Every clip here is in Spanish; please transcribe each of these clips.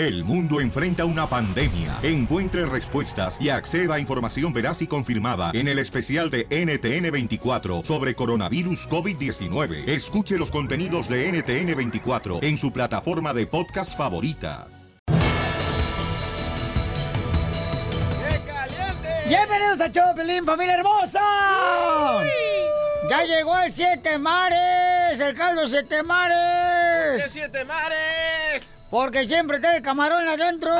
El mundo enfrenta una pandemia. Encuentre respuestas y acceda a información veraz y confirmada en el especial de NTN24 sobre coronavirus COVID-19. Escuche los contenidos de NTN24 en su plataforma de podcast favorita. Bienvenidos a Chopelín, familia hermosa. Ya llegó el Siete Mares, el Carlos Siete Mares. ¿Qué siete mares? Porque siempre tiene camarón adentro.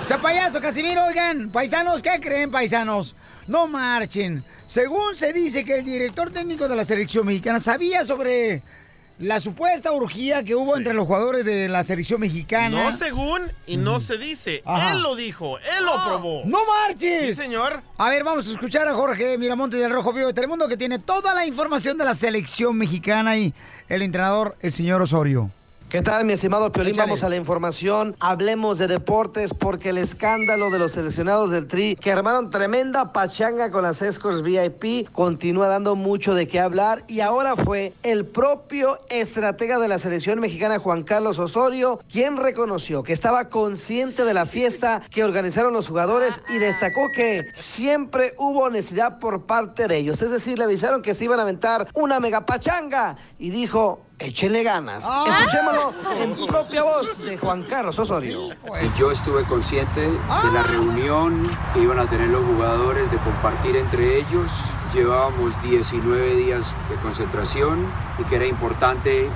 Ese payaso, Casimiro, oigan, paisanos, ¿qué creen, paisanos? No marchen. Según se dice que el director técnico de la selección mexicana sabía sobre la supuesta orgía que hubo entre los jugadores de la selección mexicana. No según y no se dice. Ajá. Él lo dijo, él lo probó. ¡No marches! Sí, señor. A ver, vamos a escuchar a Jorge Miramonte del Rojo Vivo de Telemundo que tiene toda la información de la selección mexicana y el entrenador, el señor Osorio. ¿Qué tal, mi estimado Piolín? Vamos a la información. Hablemos de deportes porque el escándalo de los seleccionados del Tri, que armaron tremenda pachanga con las Escorts VIP, continúa dando mucho de qué hablar. Y ahora fue el propio estratega de la selección mexicana, Juan Carlos Osorio, quien reconoció que estaba consciente de la fiesta que organizaron los jugadores y destacó que siempre hubo honestidad por parte de ellos. Es decir, le avisaron que se iban a aventar una mega pachanga y dijo. Échenle ganas. Escuchémoslo en propia voz de Juan Carlos Osorio. Yo estuve consciente de la reunión que iban a tener los jugadores, de compartir entre ellos. Llevábamos 19 días de concentración y que era importante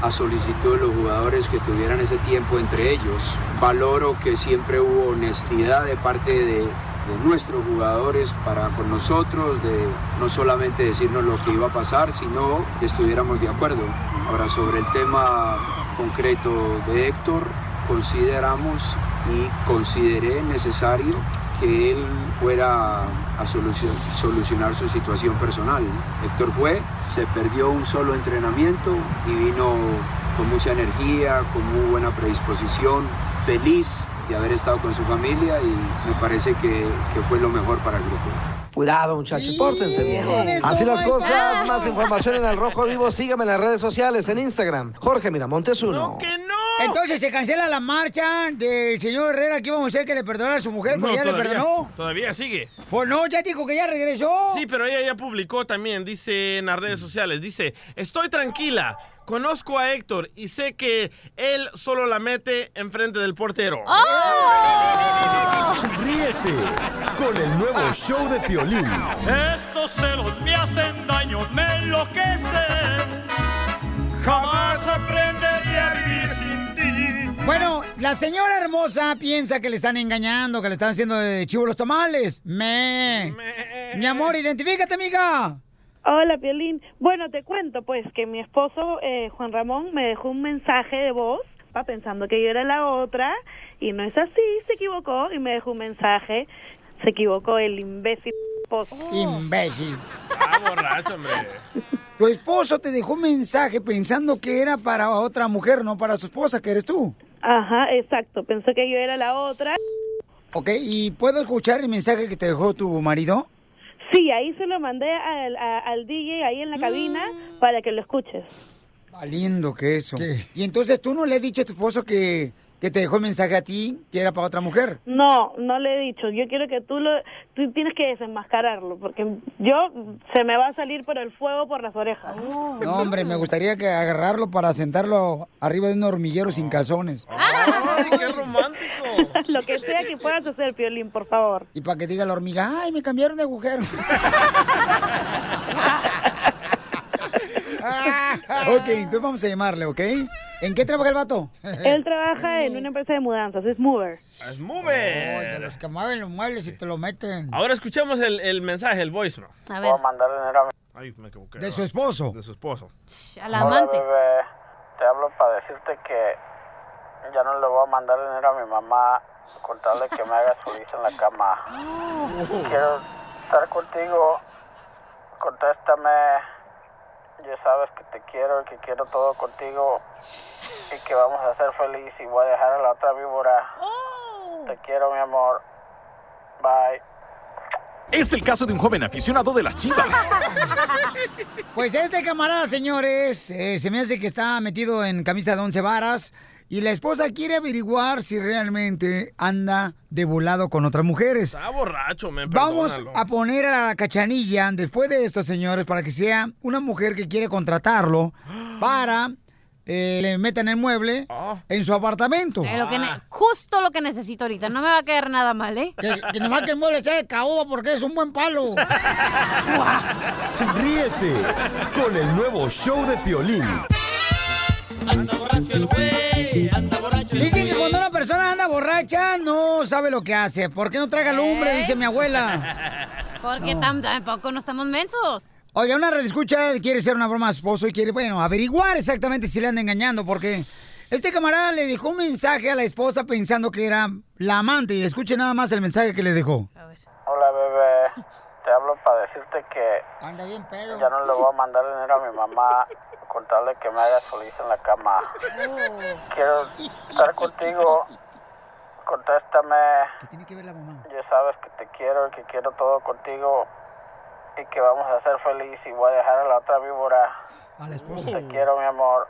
a solicitud de los jugadores que tuvieran ese tiempo entre ellos. Valoro que siempre hubo honestidad de parte de, de nuestros jugadores para con nosotros, de no solamente decirnos lo que iba a pasar, sino que estuviéramos de acuerdo. Ahora, sobre el tema concreto de Héctor, consideramos y consideré necesario que él fuera a solucion- solucionar su situación personal. Héctor fue, se perdió un solo entrenamiento y vino con mucha energía, con muy buena predisposición, feliz de haber estado con su familia y me parece que, que fue lo mejor para el grupo. Cuidado, muchachos, pórtense bien. Así las cosas, más información en el Rojo Vivo, sígame en las redes sociales, en Instagram. Jorge Miramontes uno. ¡Que no! Entonces se cancela la marcha del señor Herrera que íbamos a hacer que le perdonara a su mujer porque No, ya le todavía, perdonó. Todavía sigue. Pues no, ya dijo que ya regresó. Sí, pero ella ya publicó también, dice en las redes sociales, dice, estoy tranquila, conozco a Héctor y sé que él solo la mete enfrente del portero. Ríete con el nuevo show de Piolín. Estos celos me hacen daño, me enloquecen. Jamás aprenderé a vivir sin ti. Bueno, la señora hermosa piensa que le están engañando, que le están haciendo de chivo los tamales. Me. Mi amor, identifícate, amiga. Hola, Piolín. Bueno, te cuento pues que mi esposo eh, Juan Ramón me dejó un mensaje de voz, va pensando que yo era la otra y no es así, se equivocó y me dejó un mensaje. Se equivocó el imbécil esposo. Imbécil. Ah, borracho, hombre. Tu esposo te dejó un mensaje pensando que era para otra mujer, no para su esposa, que eres tú. Ajá, exacto. Pensó que yo era la otra. Ok, ¿y puedo escuchar el mensaje que te dejó tu marido? Sí, ahí se lo mandé al, a- al DJ ahí en la cabina para que lo escuches. Valiendo que eso. Y entonces tú no le has dicho a tu esposo que, que te dejó el mensaje a ti, que era para otra mujer. No, no le he dicho. Yo quiero que tú lo, tú tienes que desenmascararlo, porque yo se me va a salir por el fuego por las orejas. No, hombre, me gustaría que agarrarlo para sentarlo arriba de un hormiguero sin calzones. ¡Ay, qué romántico! Lo que sea que puedas hacer, Piolín, por favor. Y para que diga la hormiga, ay, me cambiaron de agujero. ok, entonces vamos a llamarle, ¿ok? ¿En qué trabaja el vato? Él trabaja en una empresa de mudanzas, es mover. ¡Es Oh, Mover! de los que mueven los muebles y te lo meten. Ahora escuchamos el, el mensaje, el voicemail. A ver, mandar dinero a mi Ay, me equivoqué. De su esposo. De su esposo. al amante. bebé. Te hablo para decirte que ya no le voy a mandar dinero a mi mamá con tal de que me haga su en la cama. Quiero estar contigo. Contéstame. Ya sabes que te quiero y que quiero todo contigo y que vamos a ser feliz y voy a dejar a la otra víbora. Te quiero, mi amor. Bye. Es el caso de un joven aficionado de las chivas. Pues este camarada, señores, eh, se me hace que está metido en camisa de once varas Y la esposa quiere averiguar si realmente anda de volado con otras mujeres. Está borracho, me Vamos perdónalo. a poner a la cachanilla después de esto, señores, para que sea una mujer que quiere contratarlo para eh, le metan el mueble en su apartamento. Eh, lo que ne- justo lo que necesito ahorita. No me va a caer nada mal, ¿eh? Que, que nomás que el mueble sea de caoba porque es un buen palo. Ríete con el nuevo show de Piolín. Dicen que cuando una persona anda borracha no sabe lo que hace. ¿Por qué no traga lumbre? Dice mi abuela. Porque No. tam- tampoco no estamos mensos. Oiga, una red escucha quiere ser una broma a su esposo y quiere, bueno, averiguar exactamente si le anda engañando, porque este camarada le dejó un mensaje a la esposa pensando que era la amante. Y escuche nada más el mensaje que le dejó. Hola, bebé. Te hablo para decirte que Anda bien pedo. ya no le voy a mandar dinero a mi mamá con tal de que me haga feliz en la cama. Quiero estar contigo. Contéstame. ¿Qué tiene que ver la mamá? Ya sabes que te quiero y que quiero todo contigo y que vamos a ser feliz y voy a dejar a la otra víbora. A la esposa. Te quiero, mi amor.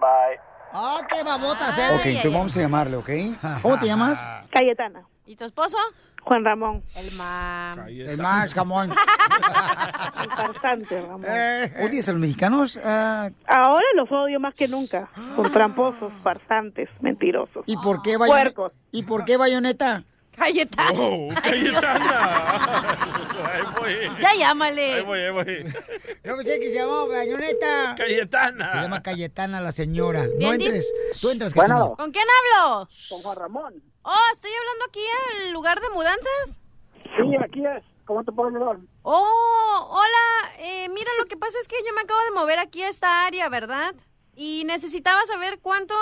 Bye. Ah, qué babotas, ¿eh? Ok, entonces vamos a llamarle, ¿ok? ¿Cómo te llamas? Cayetana. ¿Y tu esposo? Juan Ramón. El mam. El Max, jamón. El farsante, Ramón. ¿Odias a los mexicanos? Ah, Ahora los odio más que nunca. Por tramposos, farsantes, mentirosos. ¿Y por qué bayoneta? Puercos. ¿Y por qué bayoneta? Cayetana. Oh, Cayetana. Ahí voy. Ya llámale. Ahí voy, ahí voy. Yo pensé que se llamaba bayoneta. Cayetana. Se llama Cayetana la señora. No entres. Tú entras, Bueno. Cachanilla. ¿Con quién hablo? Con Juan Ramón. Oh, estoy hablando aquí al lugar de mudanzas. Sí, aquí es. ¿Cómo te puedo ayudar? Oh, hola. Eh, mira, lo que pasa es que yo me acabo de mover aquí a esta área, ¿verdad? Y necesitaba saber cuánto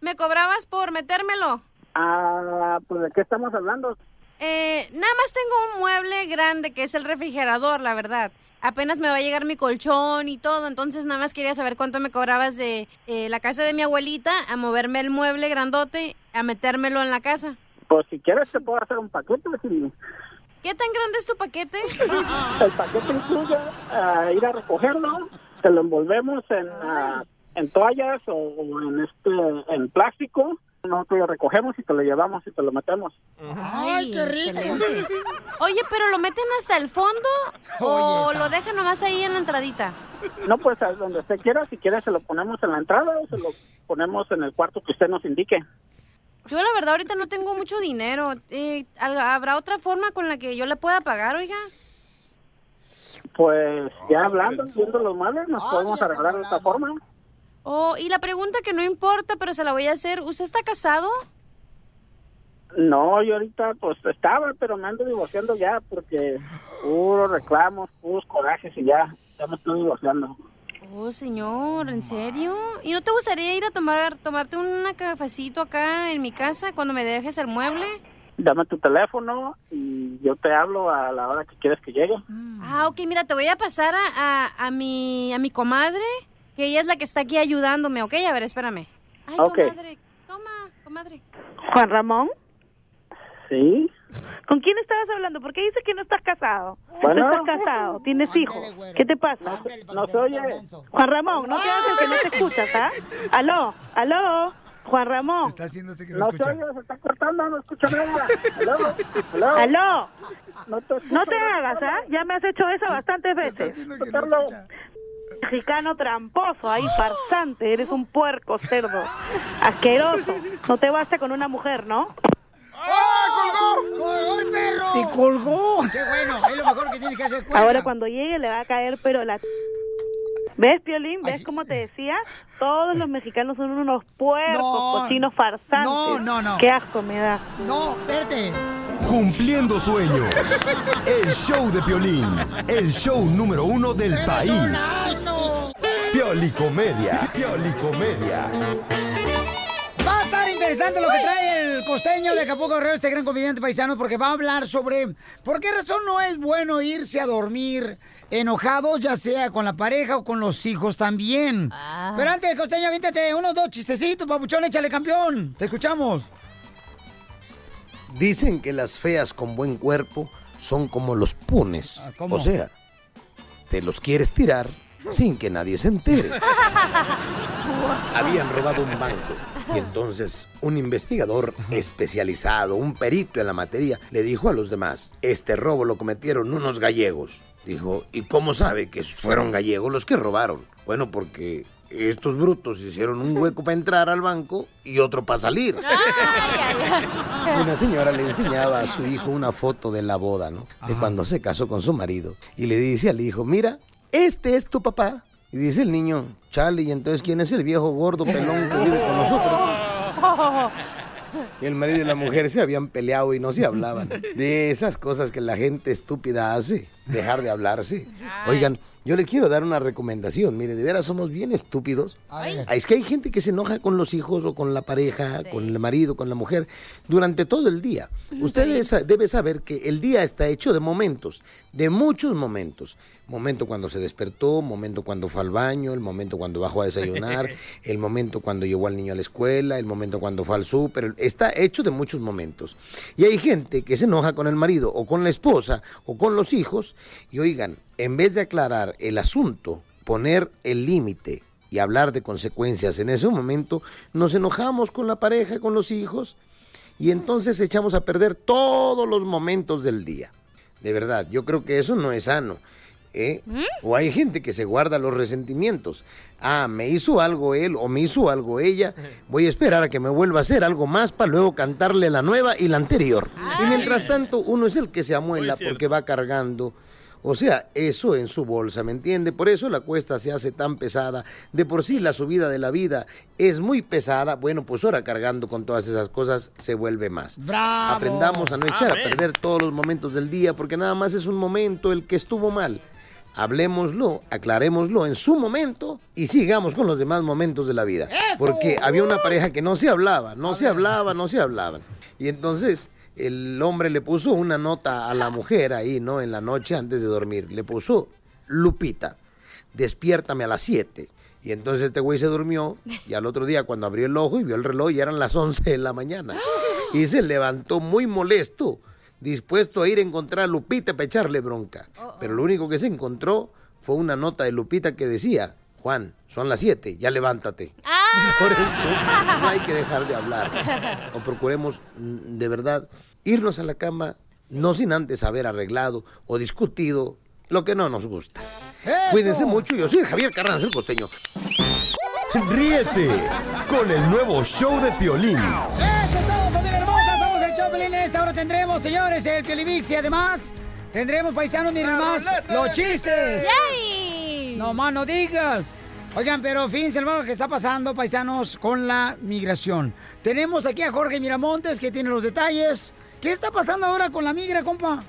me cobrabas por metérmelo. Ah, pues ¿de qué estamos hablando? Eh, nada más tengo un mueble grande que es el refrigerador, la verdad. Apenas me va a llegar mi colchón y todo, entonces nada más quería saber cuánto me cobrabas de eh, la casa de mi abuelita a moverme el mueble grandote, a metérmelo en la casa. Pues si quieres te puedo hacer un paquete. Si ¿Qué tan grande es tu paquete? el paquete incluye ah, ir a recogerlo, te lo envolvemos en, ah, en toallas o, o en este en plástico. Nosotros lo recogemos y te lo llevamos y te lo metemos. Ay, qué rico. excelente. Oye, pero ¿lo meten hasta el fondo o lo dejan nomás ahí en la entradita? No, pues a donde usted quiera, si quiere se lo ponemos en la entrada o se lo ponemos en el cuarto que usted nos indique. Yo la verdad ahorita no tengo mucho dinero. Eh, ¿al- ¿Habrá otra forma con la que yo le pueda pagar, oiga? Pues ya hablando, viendo los males, nos podemos arreglar de esta forma. Oh, y la pregunta que no importa, pero se la voy a hacer. ¿Usted está casado? No, yo ahorita pues estaba, pero me ando divorciando ya porque puros reclamos, puros corajes y ya, ya me estoy divorciando. Oh, señor, ¿en serio? ¿Y no te gustaría ir a tomar tomarte un cafecito acá en mi casa cuando me dejes el mueble? Dame tu teléfono y yo te hablo a la hora que quieres que llegue. Ah, ok, mira, te voy a pasar a, a, a mi, a mi comadre, que ella es la que está aquí ayudándome, ¿ok? A ver, espérame. Ay, Ok. comadre, toma, comadre. Juan Ramón, Sí. ¿con quién estabas hablando? ¿Por qué dices que no estás casado? Bueno. No estás casado, tienes hijos. ¿Qué te pasa? No se oye. Juan Ramón, no te hagas el que no te escuchas, ¿ah? Aló, aló, Juan Ramón. Está haciéndose que no, No se escucha. oye, se está cortando, no escucho nada. Aló, aló. Aló, No te, escucho, no te hagas, ¿ah? Ya me has hecho eso bastantes Está veces. haciendo que no escucha. Mexicano tramposo, ahí farsante, eres un puerco cerdo, asqueroso. No te basta con una mujer, ¿no? ¡Oh, colgó! ¡Colgó el perro! ¡Te colgó! ¡Qué bueno! Es lo mejor que tiene que hacer. cuelga. Ahora cuando llegue le va a caer, pero la... ¿Ves, Piolín? ¿Ves Así- cómo te decía? Todos los mexicanos son unos puercos, No. cochinos farsantes. No, no, no. Qué asco me da. No, espérate. Cumpliendo sueños. El show de Piolín. El show número uno del país. Piolicomedia. Piolicomedia. Interesante lo que trae el costeño de Acapulco Guerrero, este gran comediante paisano, porque va a hablar sobre por qué razón no es bueno irse a dormir enojado, ya sea con la pareja o con los hijos también. Ah. Pero antes, costeño, aviéntate unos dos chistecitos, papuchón, échale campeón. Te escuchamos. Dicen que las feas con buen cuerpo son como los punes. Ah, ¿cómo? O sea, te los quieres tirar, sin que nadie se entere. Habían robado un banco y entonces un investigador especializado, un perito en la materia, le dijo a los demás, este robo lo cometieron unos gallegos. Dijo, ¿y cómo sabe que fueron gallegos los que robaron? Bueno, porque estos brutos hicieron un hueco para entrar al banco y otro para salir. Una señora le enseñaba a su hijo una foto de la boda, ¿no? De cuando se casó con su marido. Y le dice al hijo, mira, este es tu papá. Y dice el niño, chale, ¿y entonces quién es el viejo gordo pelón que vive con nosotros? Y el marido y la mujer se habían peleado y no se hablaban. De esas cosas que la gente estúpida hace, dejar de hablarse. Oigan, yo le quiero dar una recomendación. Mire, de veras somos bien estúpidos. Es que hay gente que se enoja con los hijos o con la pareja, con el marido, con la mujer, durante todo el día. Usted debe saber que el día está hecho de momentos, de muchos momentos. Momento cuando se despertó, momento cuando fue al baño, el momento cuando bajó a desayunar, el momento cuando llevó al niño a la escuela, el momento cuando fue al súper. Está hecho de muchos momentos. Y hay gente que se enoja con el marido o con la esposa o con los hijos y oigan, en vez de aclarar el asunto, poner el límite y hablar de consecuencias en ese momento, nos enojamos con la pareja, con los hijos y entonces echamos a perder todos los momentos del día. De verdad, yo creo que eso no es sano. ¿Eh? O hay gente que se guarda los resentimientos. Ah, me hizo algo él o me hizo algo ella. Voy a esperar a que me vuelva a hacer algo más para luego cantarle la nueva y la anterior. Y mientras tanto, uno es el que se amuela porque va cargando. O sea, eso en su bolsa, ¿me entiende? Por eso la cuesta se hace tan pesada. De por sí la subida de la vida es muy pesada. Bueno, pues ahora cargando con todas esas cosas se vuelve más. ¡Bravo! Aprendamos a no echar Amén. a perder todos los momentos del día porque nada más es un momento el que estuvo mal. Hablemoslo, aclarémoslo en su momento y sigamos con los demás momentos de la vida. Porque había una pareja que no se hablaba, no se hablaba, no se hablaban. Y entonces el hombre le puso una nota a la mujer ahí, ¿no? En la noche antes de dormir. Le puso, Lupita, despiértame a las 7. Y entonces este güey se durmió y al otro día cuando abrió el ojo y vio el reloj ya eran las 11 de la mañana. Y se levantó muy molesto, dispuesto a ir a encontrar a Lupita para echarle bronca. Pero lo único que se encontró fue una nota de Lupita que decía, Juan, son las 7, ya levántate. Por eso no hay que dejar de hablar. O procuremos mm, de verdad irnos a la cama no sin antes haber arreglado o discutido lo que no nos gusta. Cuídense mucho, yo soy Javier Carranza el costeño. Ríete con el nuevo show de Piolín. Tendremos, señores, el Piolivix y además tendremos, paisanos, miren más, los chistes. No más no digas. Oigan, pero fíjense, hermano, que está pasando, paisanos, con la migración. Tenemos aquí a Jorge Miramontes, que tiene los detalles. ¿Qué está pasando ahora con la migra, compa?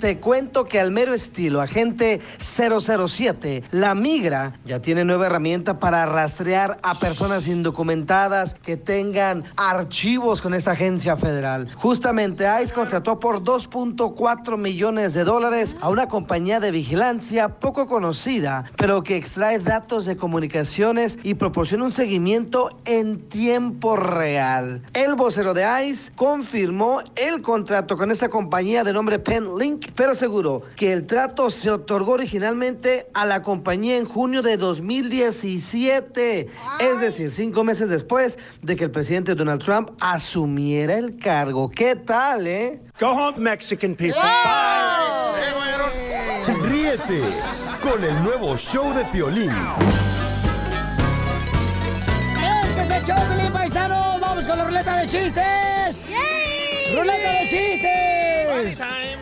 Te cuento que al mero estilo, agente 007, la migra ya tiene nueva herramienta para rastrear a personas indocumentadas que tengan archivos con esta agencia federal. Justamente ICE contrató por 2.4 millones de dólares a una compañía de vigilancia poco conocida, pero que extrae datos de comunicaciones y proporciona un seguimiento en tiempo real. El vocero de ICE confirmó el contrato con esa compañía de nombre PenLink, pero aseguró que el trato se otorgó originalmente a la compañía en junio de 2017, es decir, cinco meses después de que el presidente Donald Trump asumiera el cargo. ¿Qué tal, eh? Go home, Mexican people. Ríete con el nuevo show de Piolín. Este es el Choplin, paisanos. Vamos con la ruleta de chistes. ¡Ruleta de chistes!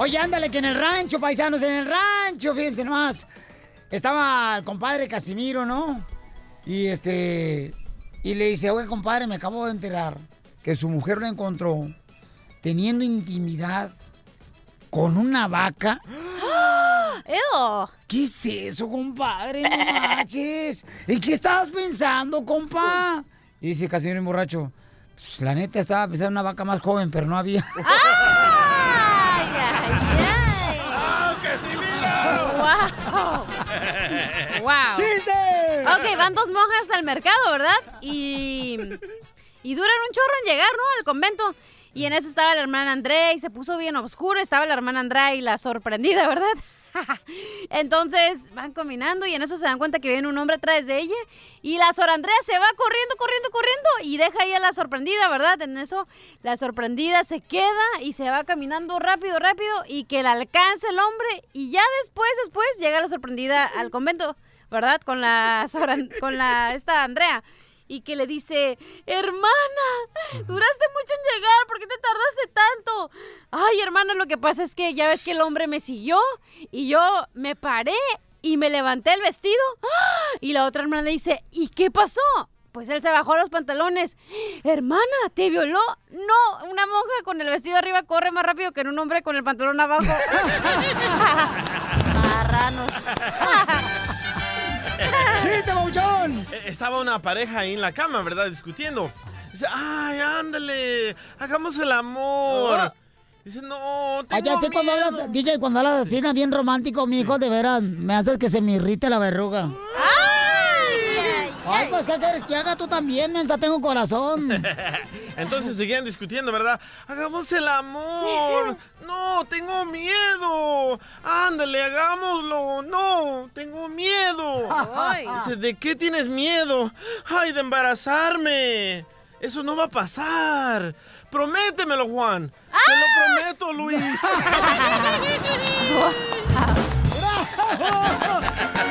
Oye, ándale, que en el rancho, paisanos, en el rancho, fíjense nomás. Estaba el compadre Casimiro, ¿no? Y este. Y le dice, oye, compadre, me acabo de enterar que su mujer lo encontró teniendo intimidad con una vaca. ¿Qué es eso, compadre? No manches. ¿En qué estabas pensando, compa? Y dice Casimiro en borracho. "Pues, la neta estaba pensando en una vaca más joven, pero no había. ¡Wow! ¡Wow! ¡Chiste! Ok, van dos monjas al mercado, ¿verdad? Y, y duran un chorro en llegar, ¿no? Al convento. Y en eso estaba la hermana Andrea y se puso bien oscuro. Estaba la hermana Andrea y la sorprendida, ¿verdad? Entonces van caminando y en eso se dan cuenta que viene un hombre atrás de ella y la Sor Andrea se va corriendo, corriendo, corriendo y deja ahí a la sorprendida, ¿verdad? En eso la sorprendida se queda y se va caminando rápido, rápido y que la alcance el hombre y ya después, después llega la sorprendida al convento, ¿verdad? Con la con la esta Andrea y que le dice, hermana, duraste mucho en llegar, ¿por qué te tardaste tanto? Ay, hermana, lo que pasa es que ya ves que el hombre me siguió y yo me paré y me levanté el vestido. ¡Ah! Y la otra hermana le dice, ¿y qué pasó? Pues él se bajó los pantalones. Hermana, ¿te violó? No, una monja con el vestido arriba corre más rápido que un hombre con el pantalón abajo. Marranos. ¡Chiste, Bauchón! Eh, Estaba una pareja ahí en la cama, ¿verdad? Discutiendo. Dice, ay, ándale, hagamos el amor. Dice, no, tengo Allá sí cuando miedo". hablas, DJ, cuando hablas así, ¿no? bien romántico, mi hijo, de veras, me haces que se me irrite la verruga. Ay, pues, ¿qué quieres que haga tú también, mensa? Tengo corazón. Entonces seguían discutiendo, ¿verdad? Hagamos el amor. No, tengo miedo. Ándale, hagámoslo. No, tengo miedo. Ay. Dice, ¿de qué tienes miedo? Ay, de embarazarme. Eso no va a pasar. Prométemelo, Juan. Te lo prometo, Luis.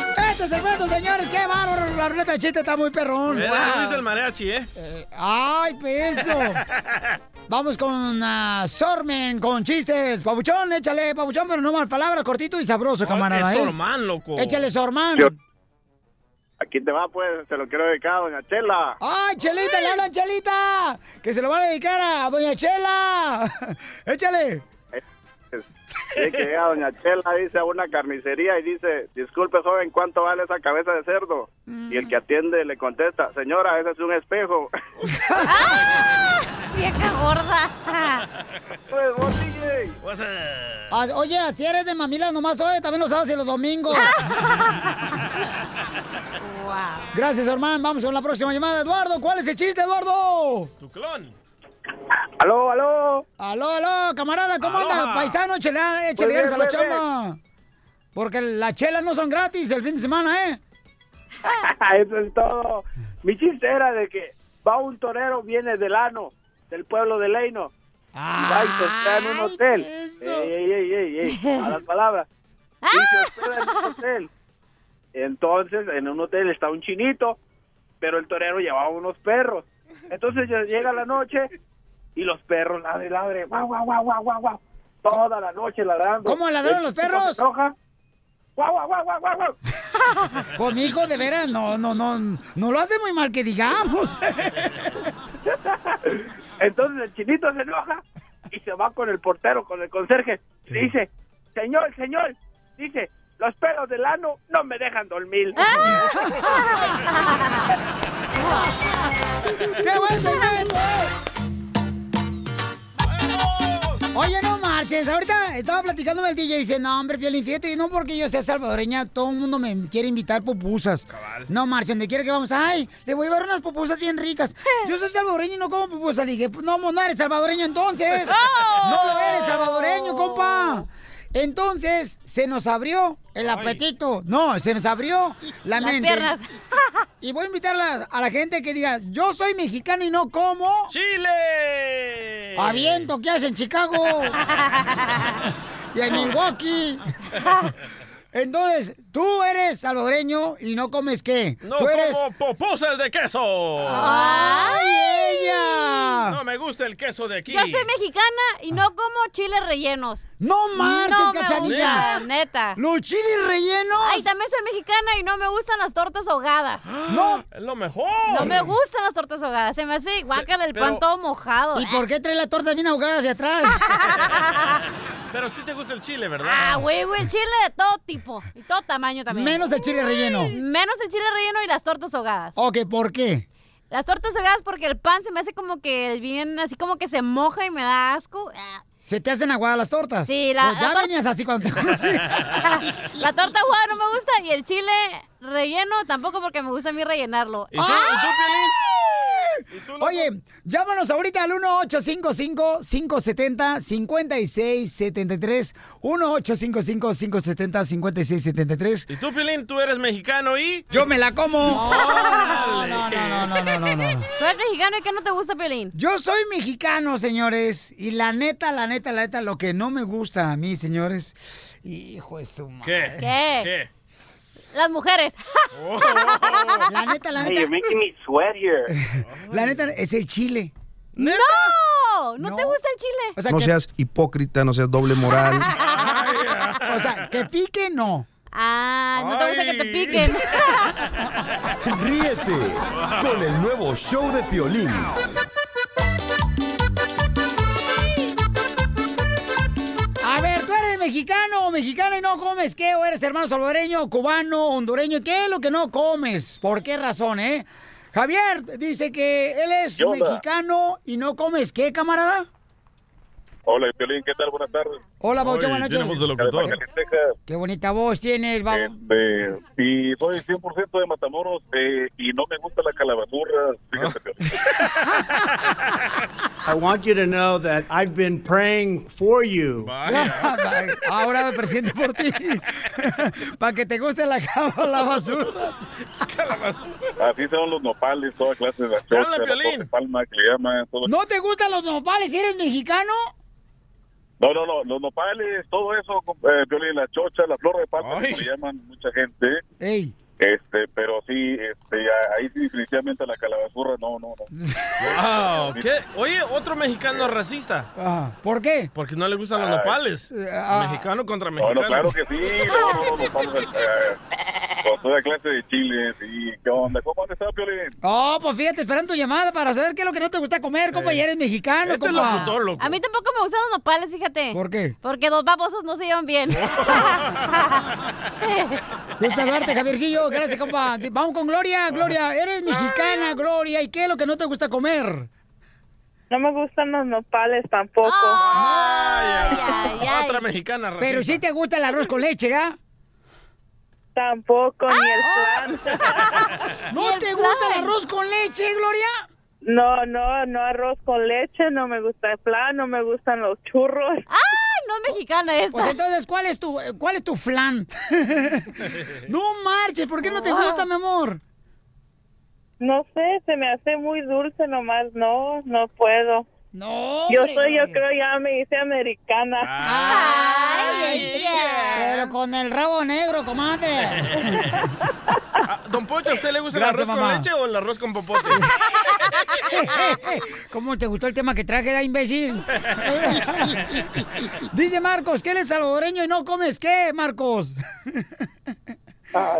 Este segmento, señores, qué bárbaro. La ruleta de chiste está muy perrón. Era Luis del mariachi, ¿eh? Ay, peso. Vamos con ah, Sormen, con chistes. Pabuchón, échale, Pabuchón, pero no mal palabra, cortito y sabroso, camarada. es ¿eh? Sormán, loco. Échale, Sorman. Yo- Aquí te va, pues, se lo quiero dedicar a Doña Chela. ¡Ay, Chelita, le hablan Chelita! Que se lo van a dedicar a Doña Chela. Échale. Tiene que llega Doña Chela, dice, a una carnicería y dice, disculpe, joven, ¿cuánto vale esa cabeza de cerdo? Y el que atiende le contesta, señora, ese es un espejo. ¡Vieja gorda! Pues, vos, DJ. Ah, Oye, así eres de mamila nomás hoy, también los sábados y los domingos. Gracias, hermano. Vamos con la próxima llamada. Eduardo, ¿cuál es el chiste, Eduardo? Tu clon. Aló, aló. Aló, aló, camarada, ¿cómo Aló. anda? Paisano, échale, échale Pues ganas a la bien, bien, chamba. Porque las chelas no son gratis el fin de semana, ¿eh? Eso es todo. Mi chiste era de que va un torero, viene del ano, del pueblo de Leino. Y va y se hospeda en un hotel. Ey, ey, ey, ey, ey, malas palabras. Y se hospeda en un hotel. Entonces, en un hotel está un chinito, pero el torero llevaba unos perros. Entonces llega la noche y los perros ladre, ladre, guau, guau, guau, guau, guau, guau. Toda la noche ladrando. ¿Cómo ladraron los perros? se enoja. Guau, guau, guau, guau, guau. Pues mi hijo, de veras, no, no, no, no lo hace muy mal que digamos. Entonces el chinito se enoja y se va con el portero, con el conserje. Y le dice, señor, señor, dice, los pelos del ano no me dejan dormir. ¡Qué buen segmento! Oye, no marches. Ahorita estaba platicando con el DJ y dice, no, hombre, Piolín, fíjate, y no porque yo sea salvadoreña, todo el mundo me quiere invitar pupusas. No marchen, donde quiera que vamos, ay, le voy a llevar unas pupusas bien ricas. Yo soy salvadoreño y no como pupusas. Le dije, no, no eres salvadoreño entonces. No lo eres salvadoreño, compa. Entonces, se nos abrió el apetito. No, se nos abrió la Las mente. piernas. Y voy a invitar a la, a la gente que diga, yo soy mexicano y no como... ¡Chile! Aviento, ¿qué haces en Chicago? y en Milwaukee. Entonces, tú eres salvadoreño y no comes qué? No tú eres... como popusas de queso. ¡Ay, ella! No me gusta el queso de aquí. Yo soy mexicana y no como chiles rellenos. ¡No marches, no me cachanilla! gustan, neta. ¿Los chiles rellenos? Ay, también soy mexicana y no me gustan las tortas ahogadas. ¡No! Es lo mejor. No me gustan las tortas ahogadas. Se me hace guácala el Pero- pan todo mojado. ¿Y por qué trae la torta bien ahogada hacia atrás? Pero sí te gusta el chile, ¿verdad? Ah, güey, güey, el chile de todo tipo y todo tamaño también. Menos el chile relleno. Menos el chile relleno y las tortas ahogadas. ok, ¿por qué? Las tortas ahogadas porque el pan se me hace como que bien, así como que se moja y me da asco. ¿Se te hacen aguadas las tortas? Sí, la- Pues ya la venías así cuando te conocí. La torta aguada no me gusta y el chile relleno tampoco porque me gusta a mí rellenarlo. ¿Y tú, ¿y tú? Oye, llámanos ahorita al 1-855-570-5673. 1-855-570-5673. ¿Y tú, Piolín, tú eres mexicano y...? Yo me la como. No, no, no, no, no, no, no, no. ¿Tú eres mexicano y qué no te gusta, Piolín? Yo soy mexicano, señores. Y la neta, la neta, la neta, lo que no me gusta a mí, señores. Hijo de su madre. ¿Qué? ¿Qué? Las mujeres. La neta, la Hey, neta. you're making me sweat here. La neta es el chile. ¡No! ¿No, te gusta el chile? O sea, no que, seas hipócrita, no seas doble moral. o sea, que pique, no. Ah, no te gusta que te piquen. Ríete con el nuevo show de Piolín. Mexicano o mexicana y no comes qué? ¿O eres hermano salvadoreño, cubano, hondureño? ¿Qué es lo que no comes? ¿Por qué razón, eh? Javier dice que él es mexicano y no comes qué, camarada. Hola, Piolín, ¿qué tal? Buenas tardes. Hola, Paucho, buenas noches. Qué bonita voz tienes, babo. Este, y soy 100% de Matamoros eh, y no me gusta la calabazurra. Fíjate, Piolín. I want you to know that I've been praying for you. Ahora me presidente por ti. Para que te guste la cama, la basura. Así son los nopales, toda clase de de palma que le llaman. Todo. ¿No te gustan los nopales si eres mexicano? No, no, no, los nopales, todo eso, eh, la chocha, la flor de palma, como le llaman mucha gente. Ey. Este, pero sí, este, ahí sí definitivamente la calabazurra, no, no, no. Wow, ¿qué? Oye, otro mexicano racista. Ah, ¿Por qué? Porque no le gustan los Ay. nopales. ah. Mexicano contra No, mexicano. no, claro que sí, no, no, no, nopales, eh, con toda clase de chiles y qué onda, ¿cómo han estado, Piolín? Oh, pues fíjate, esperando tu llamada para saber qué es lo que no te gusta comer, compa, y eres mexicano, Este es compa. locutor, loco. A mí tampoco me gustan los nopales, fíjate. ¿Por qué? Porque dos babosos no se llevan bien. Gusto saludarte, Javiercillo. Gracias, compa. Vamos con Gloria. Gloria, eres mexicana, Gloria. ¿Y qué es lo que no te gusta comer? No me gustan los nopales tampoco. Vaya. Otra mexicana racista. Pero sí te gusta el arroz con leche, ¿ya? Tampoco, ni el flan. ¿No te gusta el arroz con leche, Gloria? No, no, no arroz con leche, no me gusta el flan, no me gustan los churros. ¡Ay, no es mexicana esta! Pues entonces, ¿cuál es tu, cuál es tu flan? no marches, ¿por qué no te gusta, mi amor? No sé, se me hace muy dulce nomás, no, no puedo. No, Yo hombre, soy, yo creo ya me hice americana. Ay, Pero con el rabo negro, comadre. Ah, Don Poncho, ¿a usted le gusta Gracias, el arroz mamá. con leche o el arroz con popote? ¿Cómo te gustó el tema que traje, da imbécil? Dice Marcos que él es salvadoreño y no comes qué, Marcos. Ah,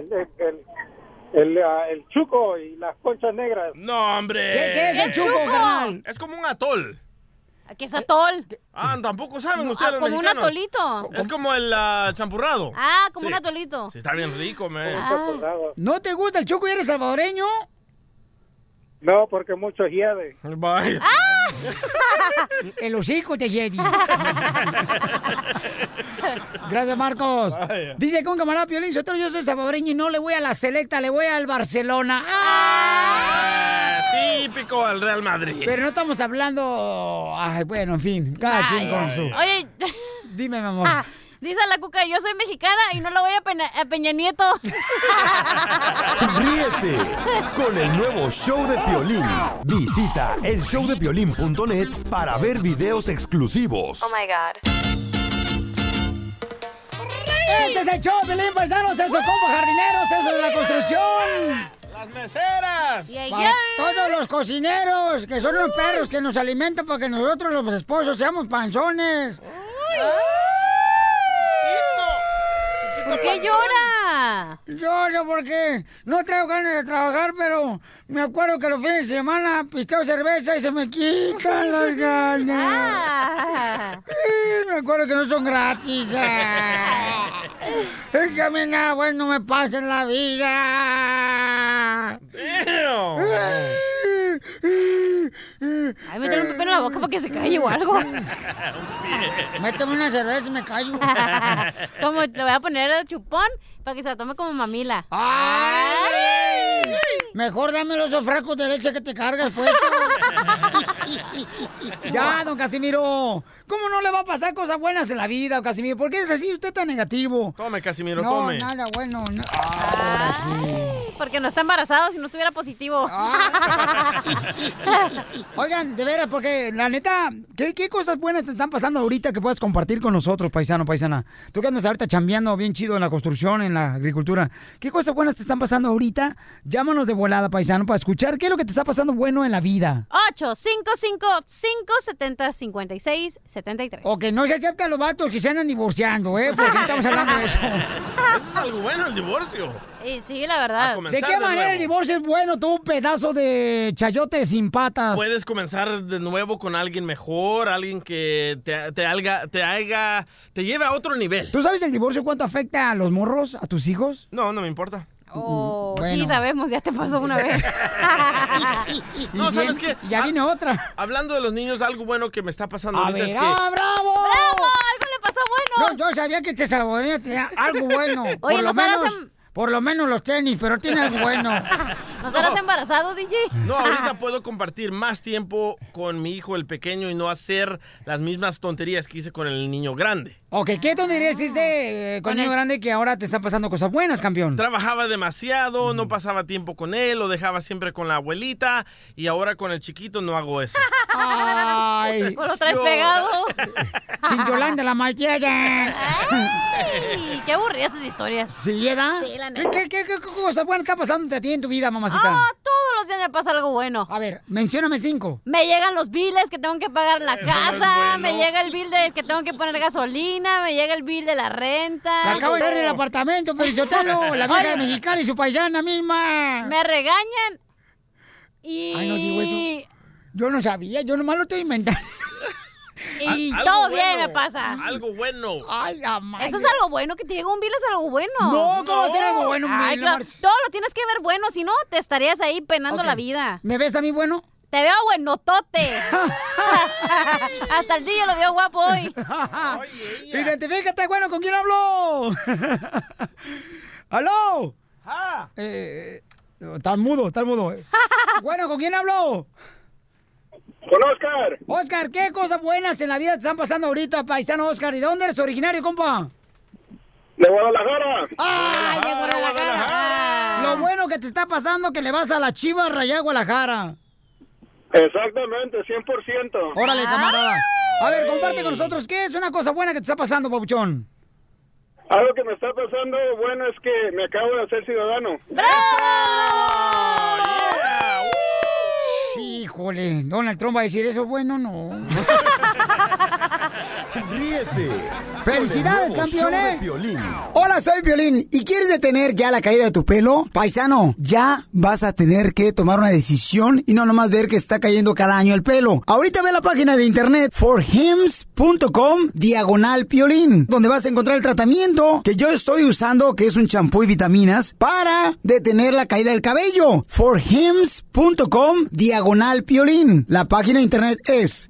el, ah, el chuco y las conchas negras. No, hombre. ¿Qué- qué es el chuco, carnal? Es como un atol. ¿Qué es atol? Ah, tampoco saben No, ustedes ah, los como un mexicanos. atolito. Es como el ah, champurrado. Ah, como Sí. un atolito. Sí, está bien rico, man. Ah. ¿No te gusta el chuco y eres salvadoreño? No, porque mucho hiede. Vaya. El hocico te Jedi. Gracias, Marcos. Vaya. Dice con camarada Piolín, yo soy salvadoreño y no le voy a la selecta, le voy al Barcelona. Ah, típico al Real Madrid. Pero no estamos hablando... Ay, bueno, en fin, cada quien con su... Oye, Dime, mi amor. ah, dice la cuca, yo soy mexicana y no la voy a, Pena- a Peña Nieto. Ríete con el nuevo show de Piolín. Visita el showdepiolín.net para ver videos exclusivos. my God. Este es el show, Piolín, paisanos, eso como jardineros, eso de la construcción. ¡Las meseras! Para todos los cocineros, que son unos perros que nos alimentan para que nosotros los esposos seamos panzones. ¿Por qué llora? Lloro porque no traigo ganas de trabajar, pero me acuerdo que los fines de semana pisteo cerveza y se me quitan las ganas. Ah. Me acuerdo que no son gratis. ah. Es que a mí nada bueno me pasa en la vida. Ay, métele un pepino en la boca para que se calle o algo. Méteme una cerveza y me callo. como le voy a poner el chupón para que se la tome como mamila. ¡Ay! Mejor dame los dos frascos de leche que te cargas, pues. ya, don Casimiro. ¿Cómo no le va a pasar cosas buenas en la vida, don Casimiro? ¿Por qué es así usted tan negativo? Tome, Casimiro, no, tome. nada bueno. no- Porque no está embarazado si no estuviera positivo. Ah. Oigan, de veras, porque la neta, ¿qué, qué cosas buenas te están pasando ahorita que puedas compartir con nosotros, paisano, paisana? Tú que andas ahorita chambeando bien chido en la construcción, en la agricultura. ¿Qué cosas buenas te están pasando ahorita? Llámanos de volada, paisano, para escuchar qué es lo que te está pasando bueno en la vida. 855-570-5673. O que no se acepta a los vatos que se andan divorciando, ¿eh? Porque no estamos hablando de eso. Eso es algo bueno, el divorcio. Y sí, la verdad. ¿De qué manera el divorcio es bueno, tú, un pedazo de chayote sin patas? Puedes comenzar de nuevo con alguien mejor, alguien que te, te, haga, te haga, te lleve a otro nivel. ¿Tú sabes el divorcio cuánto afecta a los morros, a tus hijos? No, no me importa. Oh, Bueno. sí, sabemos, ya te pasó una vez. No, ¿sabes qué? Ya viene otra. Hablando de los niños, algo bueno que me está pasando A ahorita ver, es que... ¡ah, bravo! ¡Bravo! ¡Algo le pasó bueno! No, yo sabía que este salvadoreño tenía algo bueno. Oye, por lo ¿no estarás menos, por lo menos los tenis, pero tiene algo bueno. ¿No estarás embarazado, DJ? No, ahorita puedo compartir más tiempo con mi hijo el pequeño y no hacer las mismas tonterías que hice con el niño grande. Ok, ¿qué tonterías hiciste eh, con niño grande que ahora te están pasando cosas buenas, campeón? Trabajaba demasiado, no pasaba tiempo con él, lo dejaba siempre con la abuelita y ahora con el chiquito no hago eso. Ay, ¿O lo traes Yo- pegado? sin Yolanda la malteada. Ay, qué aburridas sus historias. ¿Sí, Eda? Sí, la ¿Qué, neta. qué, qué, qué cosas buenas está pasando a ti en tu vida, mamacita? Ah, todos los días me pasa algo bueno. A ver, mencióname cinco. Me llegan los biles que tengo que pagar en la Eso no es casa, bueno. me llega el bill de que tengo que poner gasolina, me llega el bill de la renta. Le acabo de dar del apartamento, Felicitelo, la vieja de Mexicali y su paisana misma. Me regañan y... Ay, no digo eso. Yo no sabía, yo nomás lo estoy inventando. Y Al- todo bien bueno, me pasa. Algo bueno. Ay, la madre. Eso es algo bueno, que te llegue un bill es algo bueno. No, ¿cómo va a ser algo bueno un Ay, bill? No claro, todo lo tienes que ver bueno, si no te estarías ahí penando la vida. ¿Me ves a mí bueno? Te veo buenotote. Hasta el día lo veo guapo hoy. Identifícate, bueno, ¿con quién hablo? ¿Aló? Ah. Eh, está mudo, está mudo. bueno, ¿con quién hablo? Con Oscar. Oscar, ¿qué cosas buenas en la vida te están pasando ahorita, paisano Oscar? ¿Y de dónde eres originario, compa? De Guadalajara. ¡Ay, de Guadalajara! Lo bueno que te está pasando que le vas a la Chivas Rayá Guadalajara. Exactamente, 100%. Órale, camarada. A ver, comparte con nosotros, ¿qué es una cosa buena que te está pasando, papuchón? Algo que me está pasando bueno es que me acabo de hacer ciudadano. Híjole, Donald Trump va a decir eso, bueno, no. Ríete. ¡Felicidades, campeón, eh! Hola, soy Violín. ¿Y quieres detener ya la caída de tu pelo? Paisano, ya vas a tener que tomar una decisión y no nomás ver que está cayendo cada año el pelo. Ahorita ve la página de internet forhims.com diagonal piolín, donde vas a encontrar el tratamiento que yo estoy usando, que es un champú y vitaminas, para detener la caída del cabello. forhims.com diagonal piolín. La página de internet es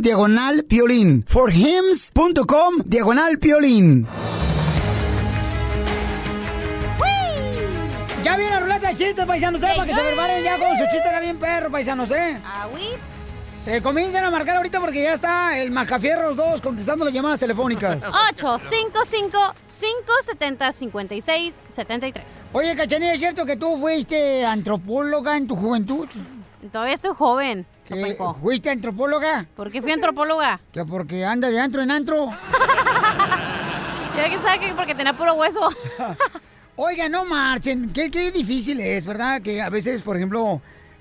diagonal piolín. forhims.com diagonal piolín. Ya viene la ruleta de chistes, paisanos, ¿eh? Para que se preparen ya con su chiste era bien perro, paisanos, ¿eh? Eh, comiencen a marcar ahorita porque ya está el Macafierros 2 contestando las llamadas telefónicas. 855-570-5673. Oye, Cachanilla, ¿es cierto que tú fuiste antropóloga en tu juventud? Todavía estoy joven. ¿Que ¿Fuiste antropóloga? ¿Por qué fui antropóloga? Que porque anda de antro en antro. Ya que sabe que porque tenía puro hueso. Oiga, no marchen. Qué, qué difícil es, ¿verdad? Que a veces, por ejemplo,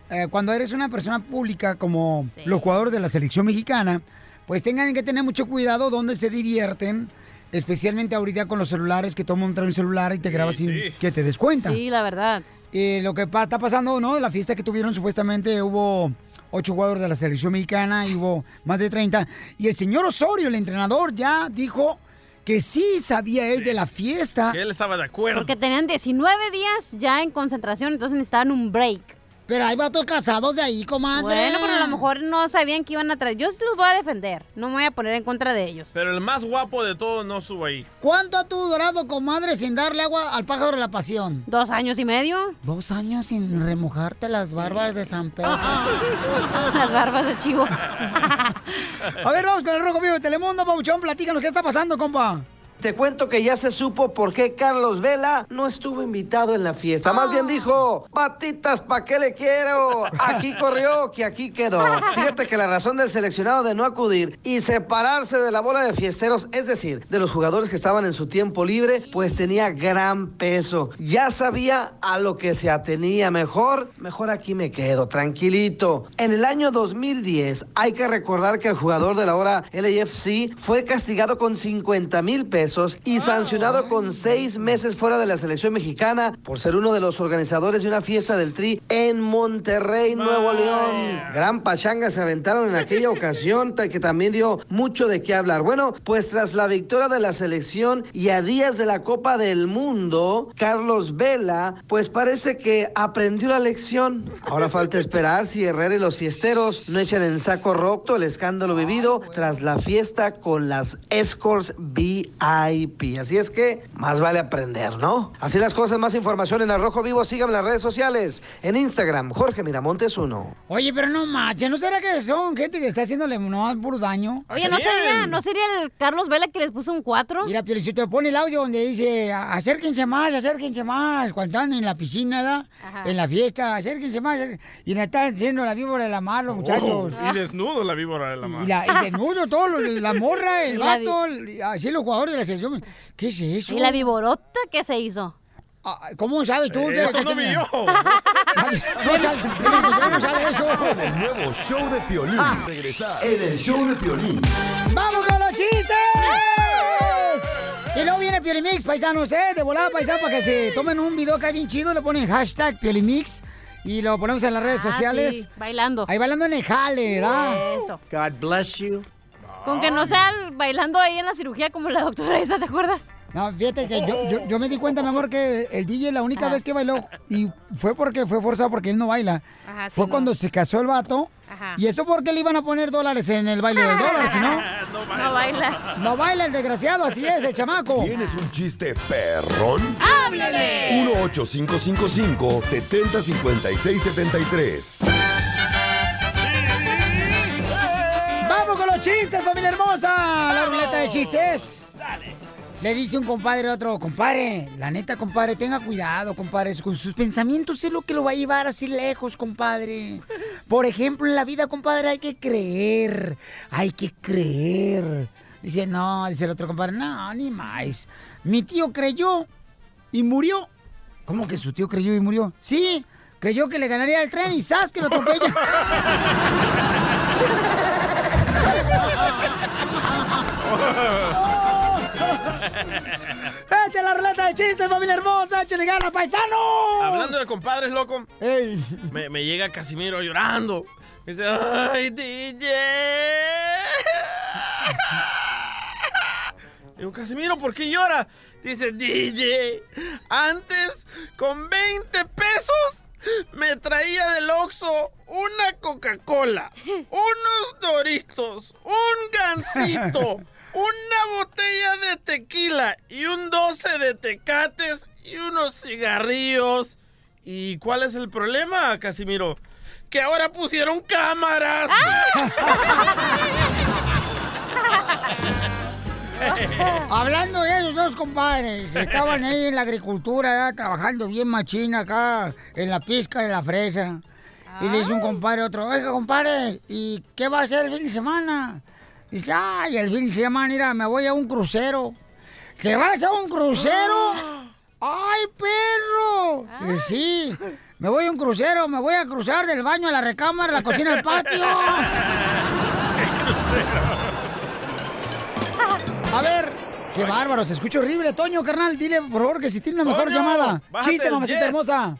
eh, cuando eres una persona pública como los jugadores de la selección mexicana, pues tengan que tener mucho cuidado donde se divierten especialmente ahorita con los celulares, que mundo trae un celular y te graba sin sí. que te des cuenta. Sí, la verdad. Eh, lo que pa- está pasando, ¿no? La fiesta que tuvieron, supuestamente hubo ocho jugadores de la selección mexicana y hubo más de 30. Y el señor Osorio, el entrenador, ya dijo que sí sabía él de la fiesta. Que él estaba de acuerdo. Porque tenían 19 días ya en concentración, entonces necesitaban un break. Pero hay vatos casados de ahí, comadre. Bueno, pero a lo mejor no sabían que iban a traer. Yo los voy a defender, no me voy a poner en contra de ellos. Pero el más guapo de todos no subo ahí. ¿Cuánto ha tú durado, comadre, sin darle agua al pájaro de la pasión? ¿Dos años y medio? Dos años sin remojarte las barbas de San Pedro. Las barbas de chivo. A ver, vamos con el Rojo Vivo de Telemundo, Pauchón, platícanos, ¿qué está pasando, compa? Te cuento que ya se supo por qué Carlos Vela no estuvo invitado en la fiesta. Más bien dijo, patitas, ¿pa' qué le quiero? Aquí corrió, que aquí quedó. Fíjate que la razón del seleccionado de no acudir y separarse de la bola de fiesteros, es decir, de los jugadores que estaban en su tiempo libre, pues tenía gran peso. Ya sabía a lo que se atenía mejor, mejor aquí me quedo, tranquilito. En el año 2010, hay que recordar que el jugador de la hora LAFC fue castigado con 50 mil pesos y sancionado con seis meses fuera de la selección mexicana por ser uno de los organizadores de una fiesta del Tri en Monterrey, Nuevo León. Gran pachanga se aventaron en aquella ocasión, que también dio mucho de qué hablar. Bueno, pues tras la victoria de la selección y a días de la Copa del Mundo, Carlos Vela, pues parece que aprendió la lección. Ahora falta esperar si Herrera y los fiesteros no echan en saco roto el escándalo vivido tras la fiesta con las escorts VIP. Así es que más vale aprender, ¿no? Así las cosas, más información en Arrojo Vivo. Síganme en las redes sociales. En Instagram, Jorge Miramontes 1. Oye, pero no manches, ¿no será que son gente que está haciéndole no puro daño? Oye, ¿no sería, ¿no sería el Carlos Vela que les puso un 4? Mira, Pio, si te pone el audio donde dice, "A- acérquense más, acérquense más, cuando están en la piscina, ¿verdad? Ajá. En la fiesta, acérquense más, acérquense- y le están haciendo la víbora de la mar, los muchachos. Oh, y desnudo la víbora de la mano. Y, la, y desnudo todo, la morra, el vato, así los jugadores de la selección. ¿Qué es eso? ¿Y la viborota qué se hizo? Ah, ¿Cómo sabes tú? Eso no vi yo. no, sale, en el video no sale eso. Con el nuevo show de Piolín. Regresar en el show de Piolín. ¡Vamos con los chistes! Y luego viene Piolimix, paisanos, ¿eh? De volada, paisanos, para que se tomen un video acá bien chido, le ponen hashtag Piolimix y lo ponemos en las redes Ah, sociales. sí, bailando. Ahí bailando en el jale, ¿verdad? Eso. God bless you. Con que no sean bailando ahí en la cirugía como la doctora esa, ¿te acuerdas? No, fíjate que yo, yo, yo me di cuenta, mi amor, que el DJ la única Ajá. vez que bailó, y fue porque fue forzado porque él no baila, Ajá, sí, fue no. cuando se casó el vato. Ajá. Y eso porque le iban a poner dólares en el baile del dólar, si no. No baila. No baila el desgraciado, así es, el chamaco. ¿Tienes un chiste perrón? ¡Háblale! 18555 705673 los chistes, familia hermosa! La ruleta de chistes. Le dice un compadre a otro, compadre, la neta, compadre, tenga cuidado, compadre, con sus pensamientos es lo que lo va a llevar así lejos, compadre. Por ejemplo, en la vida, compadre, hay que creer, hay que creer. Dice, no, dice el otro compadre, no, ni más. Mi tío creyó y murió. ¿Cómo que su tío creyó y murió? Sí, creyó que le ganaría el tren y ¡zas! que lo atropella. ¡Vete a la ruleta de chistes, familia hermosa! ¡Échale gana, paisano! Hablando de compadres, loco, me, me llega Casimiro llorando. Me dice, ¡ay, DJ! Digo, Casimiro, ¿por qué llora? Dice, DJ, antes con 20 pesos me traía del Oxxo una Coca-Cola, unos Doritos, un gansito, una botella de tequila y un 12 de tecates y unos cigarrillos. ¿Y cuál es el problema, Casimiro? Que ahora pusieron cámaras. Hablando de esos dos compadres, estaban ahí en la agricultura, trabajando bien machina acá, en la pizca de la fresa. Y le dice un compadre a otro, oiga, compadre, ¿y qué va a hacer el fin de semana? Dice, ay, el fin de semana, mira, me voy a un crucero. ¿Te vas a un crucero? ¡Ay, perro! Dice, sí, me voy a un crucero, me voy a cruzar del baño a la recámara, la cocina al patio. A ver, qué bárbaro, se escucha horrible. Toño, carnal, dile por favor que si tiene una mejor Toño, llamada. Chiste, mamacita jet. hermosa.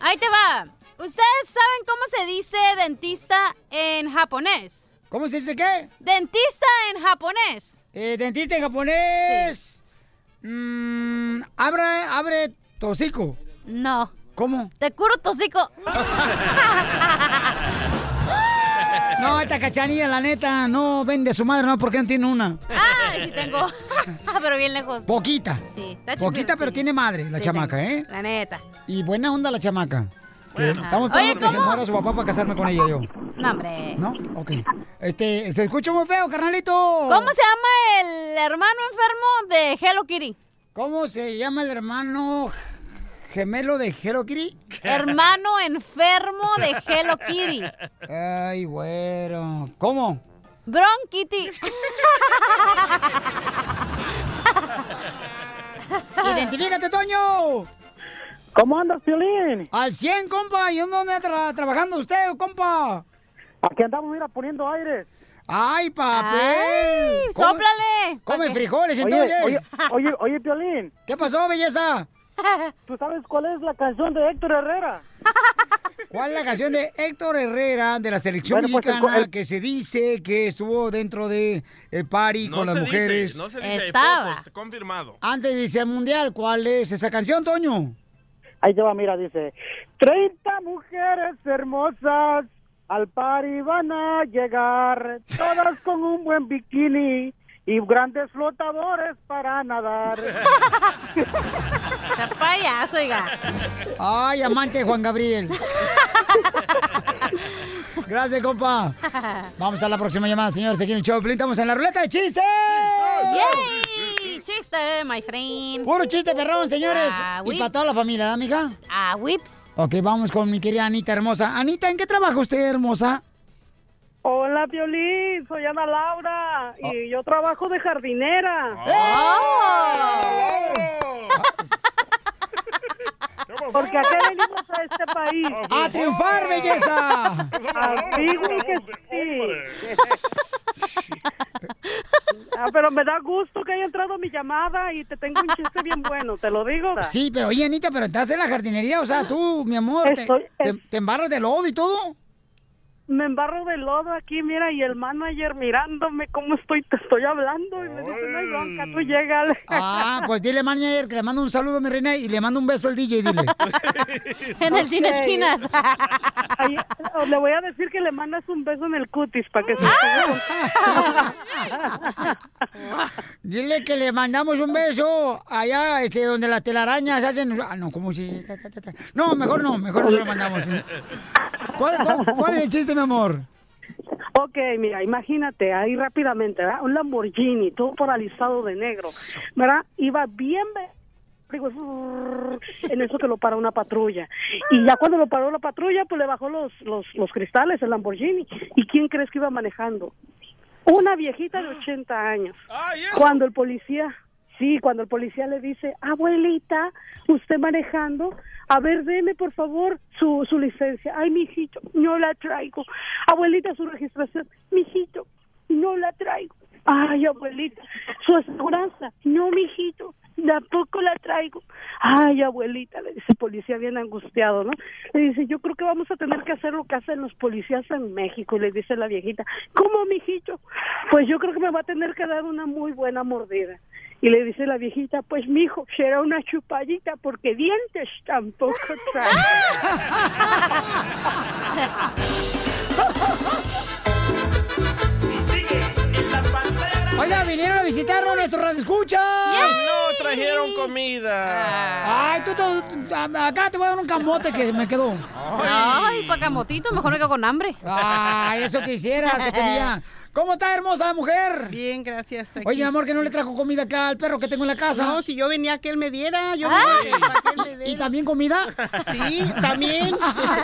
Ahí te va. ¿Ustedes saben cómo se dice dentista en japonés? ¿Cómo se dice qué? Dentista en japonés. Eh, dentista en japonés. Mm, abre, abre tocico. No. ¿Cómo? Te curo tocico. No, esta cachanilla, la neta, no vende a su madre, no, porque no tiene una. Ay, sí tengo. pero bien lejos. Poquita. Sí, está Poquita, pero sí. tiene madre, la Sí, chamaca, tengo. ¿eh? La neta. Y buena onda la chamaca. Estamos Oye, esperando que se muera su papá para casarme con ella yo. No, hombre. ¿No? Ok. Este, se escucha muy feo, carnalito. ¿Cómo se llama el hermano enfermo de Hello Kitty? ¿Cómo se llama el hermano gemelo de Hello Kitty? Hermano enfermo de Hello Kitty. Ay, güero. ¿Cómo? Bronquity. Identifícate, Toño. ¿Cómo andas, Piolín? Al 100, compa. ¿Y dónde anda tra- trabajando usted, compa? Aquí andamos, mira, poniendo aires. ¡Ay, papel! Ay, ¿Cómo- sóplale. Come frijoles, Oye, entonces. oye, oye, oye, Piolín. ¿Qué pasó, belleza? ¿Tú sabes cuál es la canción de Héctor Herrera? ¿Cuál es la canción de Héctor Herrera de la selección Bueno, pues, el- mexicana el- que se dice que estuvo dentro de el party No con las mujeres Dice, no se dice, Estaba. fotos, confirmado. antes de irse al mundial? ¿Cuál es esa canción, Toño? Ahí te va, mira, dice. 30 mujeres hermosas al party van a llegar, todas con un buen bikini y grandes flotadores para nadar. Está payaso, oiga. Ay, amante Juan Gabriel. Gracias, compa. Vamos a la próxima llamada, señores. Aquí en el show. Estamos en la ruleta de chistes. ¡Yay! Chiste, my friend. Puro chiste, perrón, señores. Ah, y para toda la familia, ¿da, amiga? Ah, whips. Ok, vamos con mi querida Anita hermosa. Anita, ¿en qué trabaja usted, hermosa? Hola, Piolín, soy Ana Laura y yo trabajo de jardinera. Porque acá venimos a este país. ¡A triunfar, belleza! Que sí. Ah, pero me da gusto que haya entrado mi llamada y te tengo un chiste bien bueno, te lo digo. Sí, pero oye, Anita, pero estás en la jardinería, o sea, tú, mi amor, te, Estoy- te- te embarras de lodo y todo. Me embarro de lodo aquí, mira, y el manager mirándome cómo estoy, te estoy hablando y me dice, no hay bronca, tú llégale. Ah, pues dile, manager, que le mando un saludo a mi reina y le mando un beso al DJ, dile. En el cine esquinas. Ahí, o le voy a decir que le mandas un beso en el cutis para que se Dile que le mandamos un beso allá, este, donde las telarañas hacen... Ah, no, ¿cómo si...? No, mejor no, mejor no se lo mandamos. ¿Cuál, cuál, cuál es el chiste, mi amor? Ok, mira, imagínate, ahí rápidamente, ¿verdad? Un Lamborghini, todo paralizado de negro, ¿verdad? Iba bien... En eso que lo para una patrulla. Y ya cuando lo paró la patrulla, pues le bajó los, los, los cristales el Lamborghini. ¿Y quién crees que iba manejando? Una viejita de 80 años. Cuando el policía, sí, cuando el policía le dice, abuelita, usted manejando, a ver, deme por favor su, su licencia. Ay, mijito, no la traigo. Abuelita, su registración. Mijito, no la traigo. Ay, abuelita, su aseguranza. No, mijito, tampoco la traigo. Ay, abuelita, le dice el policía bien angustiado, ¿no? Le dice, yo creo que vamos a tener que hacer lo que hacen los policías en México. Le dice la viejita, ¿cómo, mijito? Pues yo creo que me va a tener que dar una muy buena mordida. Y le dice la viejita, pues mijo, será una chupadita porque dientes tampoco trae. Oiga, vinieron a visitarnos nuestros radioescuchas. No trajeron comida. Ay, tú, tú- acá te voy a dar un camote que me quedó. Ay, pa' camotito, mejor me quedo con hambre. Ay, eso quisieras, cachanilla. ¿Cómo está, hermosa mujer? Bien, gracias. aquí. Oye, amor, que no le trajo comida acá al perro que tengo en la casa. No, si yo venía que él me diera, yo venía para que él me diera. ¿Y también comida? Sí, también.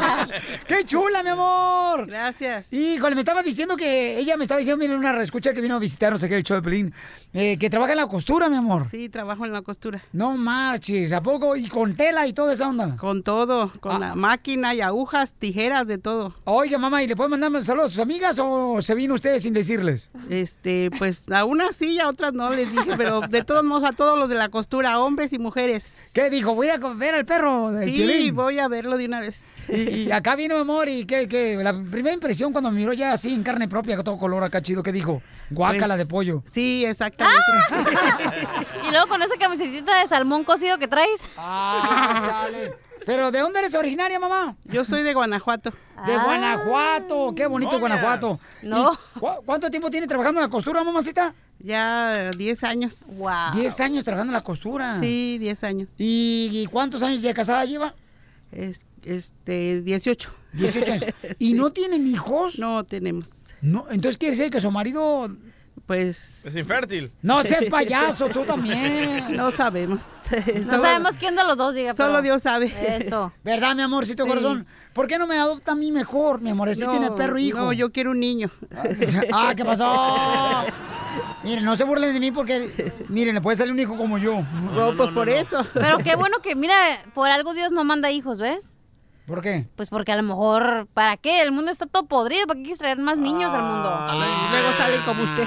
¡Qué chula, mi amor! Gracias. Híjole, me estaba diciendo que ella me estaba diciendo, miren, una reescucha que vino a visitarnos aquí el show de Pelín, eh, que trabaja en la costura, mi amor. Sí, trabajo en la costura. No marches, ¿a poco? ¿Y con tela y toda esa onda? Con todo, con la máquina y agujas, tijeras, de todo. Oiga, mamá, ¿y le puede mandar un saludo a sus amigas o se vino usted sin decirles? Este, pues a unas sí y a otras no les dije, pero de todos modos a todos los de la costura, hombres y mujeres. ¿Qué dijo? Voy a ver al perro del Sí, Piolín. voy a verlo de una vez. Y, y acá vino amor y que, que la primera impresión cuando me miró ya así en carne propia, con todo color acá chido, ¿qué dijo? Guácala Pues, de pollo. Sí, exactamente. Y luego con esa camiseta de salmón cocido que traes. Ah, chale. Pero ¿de dónde eres originaria, mamá? Yo soy de Guanajuato. De Guanajuato, qué bonito. Guanajuato. No. ¿Y cu- ¿Cuánto tiempo tiene trabajando en la costura, mamacita? Ya 10 años. Wow. 10 años trabajando en la costura. Sí, 10 años. ¿Y, y cuántos años de casada lleva? Es- este, 18. 18 años. ¿Y no tienen hijos? No tenemos. No, entonces quiere decir que su marido... Pues... Es infértil. No seas payaso, tú también. No sabemos. No sabemos quién de los dos diga. Solo pero- Dios sabe. Eso. ¿Verdad, mi amorcito Sí. corazón? ¿Por qué no me adopta a mí mejor, mi amor? Así No, tiene perro e hijo. No, yo quiero un niño. Ah, ¿qué pasó? Miren, no se burlen de mí porque, miren, le puede salir un hijo como yo. No, pues por eso. Pero qué bueno que, mira, por algo Dios no manda hijos, ¿ves? ¿Por qué? Pues porque a lo mejor, ¿para qué? El mundo está todo podrido, ¿para qué quieres traer más niños al mundo? Y luego salen como usted.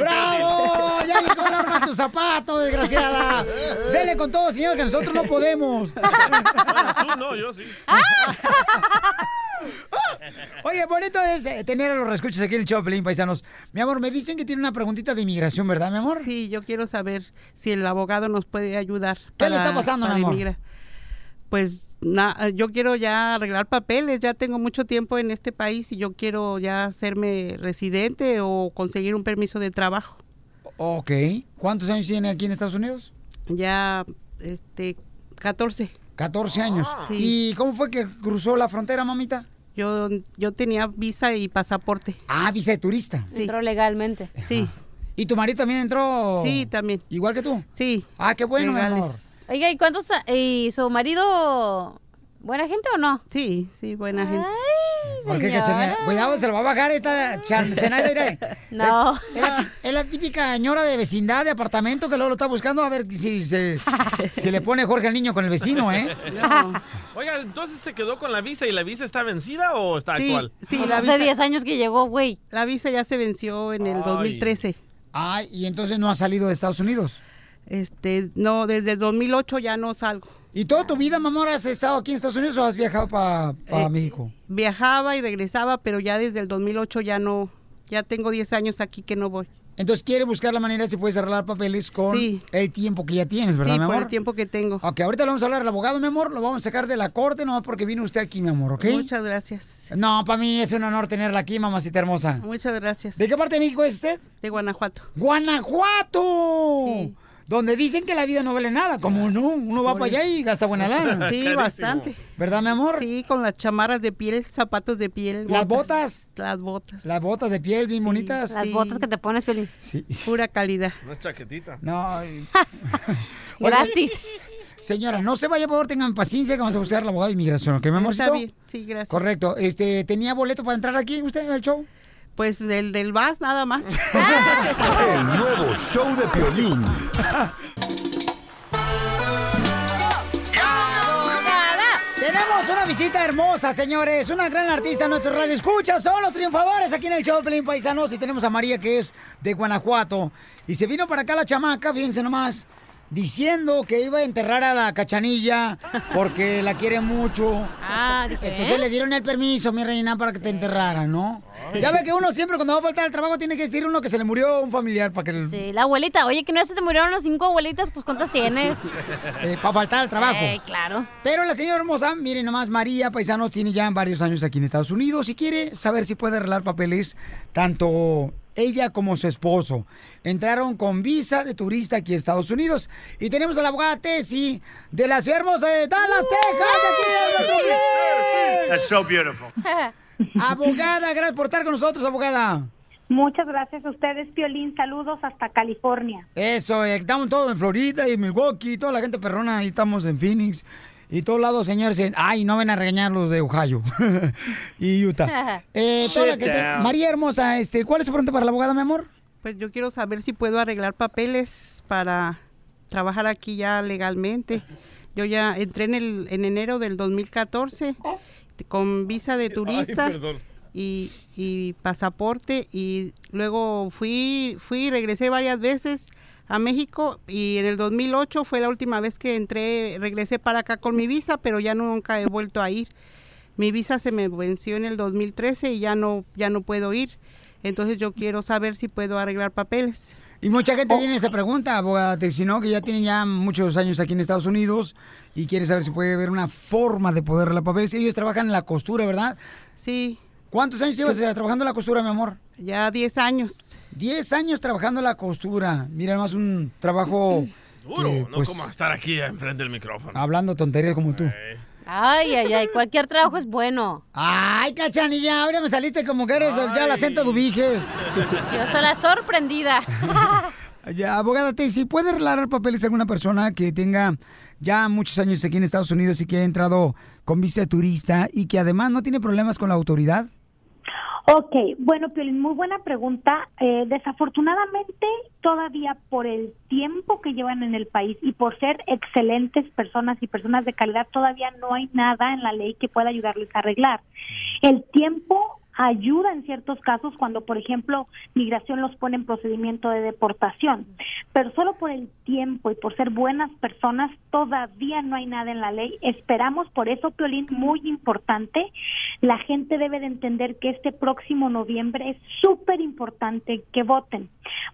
¡Bravo! ¡Ya llegó el arma a tu zapato, desgraciada! Dele con todo, señor, que nosotros no podemos. Tú no, yo sí. Oye, bonito es eh, tener a los reescuchas aquí en el Pelín, paisanos. Mi amor, me dicen que tiene una preguntita de inmigración, ¿verdad, mi amor? Sí, yo quiero saber si el abogado nos puede ayudar. ¿Qué le está pasando, mi para amor? Pues na- yo quiero ya arreglar papeles, ya tengo mucho tiempo en este país y yo quiero ya hacerme residente o conseguir un permiso de trabajo. Ok. ¿Cuántos años tiene aquí en Estados Unidos? Ya, este, 14. 14 años. Sí. ¿Y cómo fue que cruzó la frontera, mamita? Yo, yo tenía visa y pasaporte. Ah, visa de turista. Sí. Entró legalmente. Sí. ¿Y tu marido también entró? Sí, también. ¿Igual que tú? Sí. Ah, qué bueno, mi amor. Oiga, ¿y cuántos? ¿Y su marido, buena gente o no? Sí, sí, buena gente. ¿Por qué, señora. cachanilla? Cuidado, se lo va a bajar esta Zenaida. No. Es, es la, es la típica señora de vecindad, de apartamento, que luego lo está buscando a ver si, se, si le pone Jorge al niño con el vecino, ¿eh? Oiga, entonces se quedó con la visa y la visa está vencida o está Sí, actual? sí, la hace visa, 10 años que llegó, güey. la visa ya se venció en el Ay. 2013. Ay, y entonces no ha salido de Estados Unidos. Este, no, desde el 2008 ya no salgo. ¿Y toda tu vida, mamá, has estado aquí en Estados Unidos o has viajado para Eh, México? Viajaba y regresaba, pero ya desde el 2008 ya no, ya tengo 10 años aquí que no voy. Entonces quiere buscar la manera si puedes arreglar papeles con Sí. el tiempo que ya tienes, ¿verdad, sí, mi por amor? el tiempo que tengo. Ok, ahorita le vamos a hablar al abogado, mi amor. Lo vamos a sacar de la corte, nomás porque vino usted aquí, mi amor, ¿ok? Muchas gracias. No, para mí es un honor tenerla aquí, mamacita hermosa. Muchas gracias. ¿De qué parte de México es usted? De Guanajuato. ¡Guanajuato! Donde dicen que la vida no vale nada, como no, uno va Por para allá y gasta buena lana. Sí, bastante. ¿Verdad, mi amor? Sí, con las chamarras de piel, zapatos de piel. ¿Las botas? Las botas. Las botas de piel bien bonitas. Las Sí. botas que te pones, Pelín. Sí. Pura calidad. No es chaquetita. No. Gratis. Señora, no se vaya, por favor, tengan paciencia que vamos a buscar al abogado de inmigración, ¿ok, mi amorcito? Está bien, sí, gracias. Correcto. Este, ¿tenía boleto para entrar aquí usted al show? Pues el del VAS nada más. El nuevo show de Piolín. Tenemos una visita hermosa, señores. Una gran artista en nuestro radio. Escucha, son los triunfadores aquí en el show de Pelín Paisanos. Y tenemos a María, que es de Guanajuato. Y se vino para acá la chamaca, fíjense nomás, diciendo que iba a enterrar a la cachanilla porque la quiere mucho. Ah, dije. Entonces le dieron el permiso, mi reina, para que te enterraran, ¿no? Ya ve que uno siempre cuando va a faltar al trabajo tiene que decir uno que se le murió un familiar para que... el- Sí, la abuelita. Oye, que no se te murieron las cinco abuelitas, pues ¿cuántas tienes? eh, para faltar al trabajo. Ey, claro. Pero la señora hermosa, miren nomás, María Paisanos tiene ya varios años aquí en Estados Unidos y quiere saber si puede arreglar papeles tanto ella como su esposo. Entraron con visa de turista aquí a Estados Unidos. Y tenemos a la abogada Tessie de la ciudad hermosa de Dallas, Texas. Aquí. That's so beautiful. Abogada, gracias por estar con nosotros, abogada. Muchas gracias a ustedes, Piolín. Saludos hasta California. Eso, eh, estamos todos en Florida y Milwaukee, toda la gente perrona, ahí estamos en Phoenix. Y todos lados, señores, ay, no ven a regañar los de Ohio y Utah. Eh, toda. María Hermosa, este, ¿cuál es su pregunta para la abogada, mi amor? Pues yo quiero saber si puedo arreglar papeles para trabajar aquí ya legalmente. Yo ya entré en, el, en enero del 2014 con visa de turista. y, y pasaporte y luego fui, fui regresé varias veces a México y en el 2008 fue la última vez que entré, regresé para acá con mi visa, pero ya nunca he vuelto a ir. Mi visa se me venció en el 2013 y ya no, ya no puedo ir. Entonces yo quiero saber si puedo arreglar papeles. Y mucha gente tiene esa pregunta, abogada ¿no? que ya tienen ya muchos años aquí en Estados Unidos y quiere saber si puede haber una forma de poder arreglar papeles. Ellos trabajan en la costura, ¿verdad? Sí. ¿Cuántos años llevas eh, trabajando en la costura, mi amor? Ya 10 años. 10 años trabajando en la costura. Mira, más un trabajo... Duro, que, no pues, como estar aquí enfrente del micrófono. Hablando tonterías como tú. Ay, ay, ay, cualquier trabajo es bueno. Ay, cachanilla, ahora me saliste como que eres el- ya la Senta Dubiges. Yo soy la sorprendida. Ya, abogada, te, si puede arreglar papeles a alguna persona que tenga ya muchos años aquí en Estados Unidos y que ha entrado con visa de turista y que además no tiene problemas con la autoridad. Ok, bueno, Piolín, muy buena pregunta. Eh, desafortunadamente, todavía por el tiempo que llevan en el país y por ser excelentes personas y personas de calidad, todavía no hay nada en la ley que pueda ayudarles a arreglar. El tiempo ayuda en ciertos casos cuando, por ejemplo, migración los pone en procedimiento de deportación, pero solo por el tiempo y por ser buenas personas todavía no hay nada en la ley. Esperamos, por eso, Piolín, muy importante, la gente debe de entender que este próximo noviembre es súper importante que voten.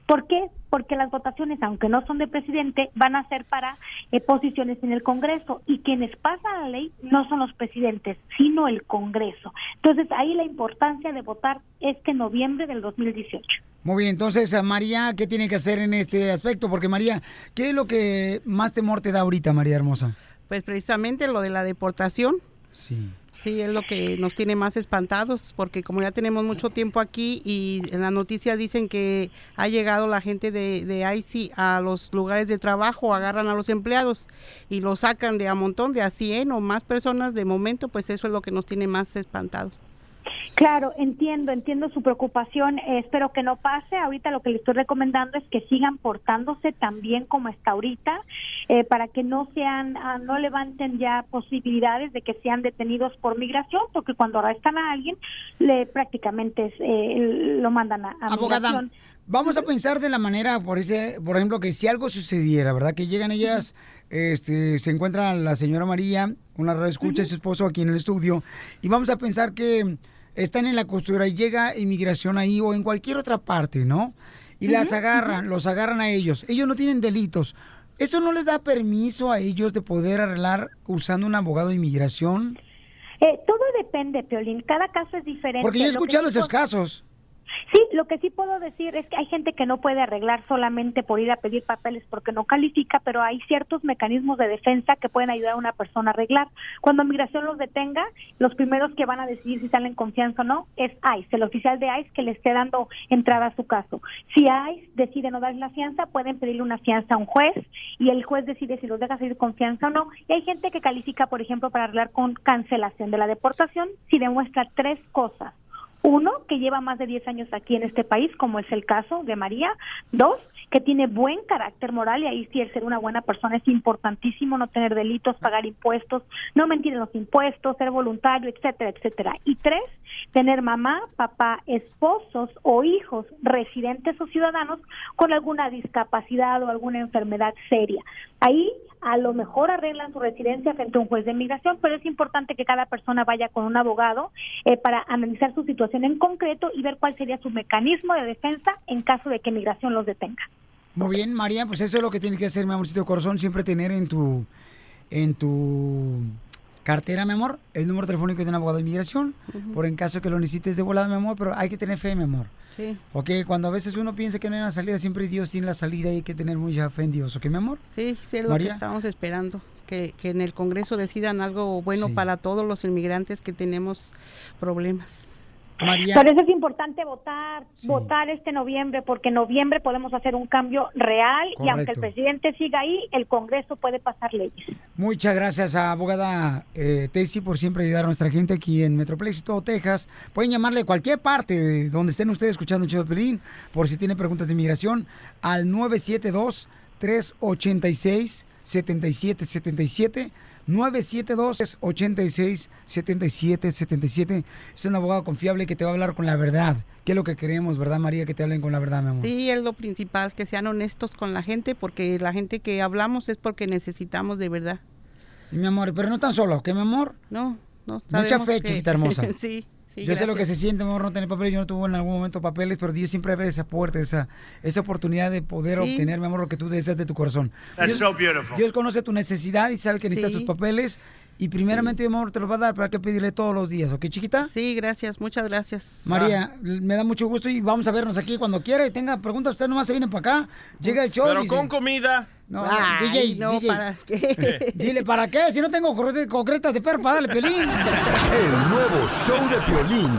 ¿Por qué? Porque las votaciones, aunque no son de presidente, van a ser para eh, posiciones en el Congreso y quienes pasan la ley no son los presidentes, sino el Congreso. Entonces, ahí la importancia de votar este noviembre del 2018. Muy bien, entonces, a María, ¿qué tiene que hacer en este aspecto? Porque María, ¿qué es lo que más temor te da ahorita, María Hermosa? Pues precisamente lo de la deportación. Sí. Sí, es lo que nos tiene más espantados, porque como ya tenemos mucho tiempo aquí y en las noticias dicen que ha llegado la gente de, de ICE a los lugares de trabajo, agarran a los empleados y los sacan de a montón, de a 100 o más personas de momento, pues eso es lo que nos tiene más espantados. Claro, entiendo, entiendo su preocupación. eh, espero que no pase. Ahorita lo que le estoy recomendando es que sigan portándose tan bien como está ahorita, eh, para que no sean, ah, no levanten ya posibilidades de que sean detenidos por migración, porque cuando arrestan a alguien, le prácticamente es, eh, lo mandan a, a Abogada, migración. vamos a pensar de la manera, por ese, por ejemplo, que si algo sucediera, ¿verdad? Que llegan ellas, este, se encuentra la señora María, una escucha a su esposo aquí en el estudio, y vamos a pensar que están en la costura y llega inmigración ahí o en cualquier otra parte, ¿no? Y las agarran, los agarran a ellos. Ellos no tienen delitos. ¿Eso no les da permiso a ellos de poder arreglar usando un abogado de inmigración? Eh, todo depende, Piolín. Cada caso es diferente. Porque yo he escuchado esos casos. Lo que sí puedo decir es que hay gente que no puede arreglar solamente por ir a pedir papeles porque no califica, pero hay ciertos mecanismos de defensa que pueden ayudar a una persona a arreglar. Cuando migración los detenga, los primeros que van a decidir si salen en confianza o no es ICE, el oficial de ICE que le esté dando entrada a su caso. Si ICE decide no darle la fianza, pueden pedirle una fianza a un juez y el juez decide si los deja seguir confianza o no. Y hay gente que califica, por ejemplo, para arreglar con cancelación de la deportación si demuestra tres cosas. Uno, que lleva más de 10 años aquí en este país, como es el caso de María. Dos, que tiene buen carácter moral y ahí sí el ser una buena persona es importantísimo, no tener delitos, pagar impuestos, no mentir en los impuestos, ser voluntario, etcétera, etcétera. Y tres, tener mamá, papá, esposos o hijos residentes o ciudadanos con alguna discapacidad o alguna enfermedad seria. Ahí a lo mejor arreglan su residencia frente a un juez de migración, pero es importante que cada persona vaya con un abogado eh, para analizar su situación en concreto y ver cuál sería su mecanismo de defensa en caso de que migración los detenga. Muy bien, María, pues eso es lo que tienes que hacer, mi amorcito corazón, siempre tener en tu en tu cartera, mi amor, el número telefónico de un abogado de inmigración, por en caso que lo necesites de volada, mi amor, pero hay que tener fe, mi amor. Sí. Ok, cuando a veces uno piensa que no hay una salida, siempre Dios tiene la salida y hay que tener mucha fe en Dios, ¿ok, mi amor? Sí, sí, es lo María. que estamos esperando, que, que en el Congreso decidan algo bueno para todos los inmigrantes que tenemos problemas. María. Por eso es importante votar, votar este noviembre, porque en noviembre podemos hacer un cambio real y aunque el presidente siga ahí, el Congreso puede pasar leyes. Muchas gracias a abogada eh, Tessy por siempre ayudar a nuestra gente aquí en Metroplex y todo Texas. Pueden llamarle a cualquier parte de donde estén ustedes escuchando Pelín, por si tienen preguntas de inmigración al 972-386-7777. 972-86-7777. Es un abogado confiable que te va a hablar con la verdad. ¿Qué es lo que queremos, verdad, María? Que te hablen con la verdad, mi amor. Sí, es lo principal, que sean honestos con la gente, porque la gente que hablamos es porque necesitamos de verdad. Y, mi amor, pero no tan solo, ¿qué, mi amor? No, no. Mucha fe, que- chiquita hermosa. sí, sí. yo sé lo que gracias. se siente, amor, no tener papeles. Yo no tuve en algún momento papeles, pero Dios siempre abre esa puerta, esa, esa oportunidad de poder Sí. obtener, mi amor, lo que tú deseas de tu corazón. That's Dios, so beautiful. Dios conoce tu necesidad y sabe que necesitas Sí. tus papeles. Y primeramente, mi amor, te los va a dar, pero hay que pedirle todos los días, ¿ok, chiquita? Sí, gracias, muchas gracias. María, me da mucho gusto y vamos a vernos aquí cuando quiera y tenga preguntas. Usted nomás se viene para acá, llega el show. Pero dice- con comida. No, Ay, DJ, no, DJ. ¿para qué? Dile, ¿para qué? Si no tengo concre- concretas de perro, para darle pelín. El nuevo show de Piolín.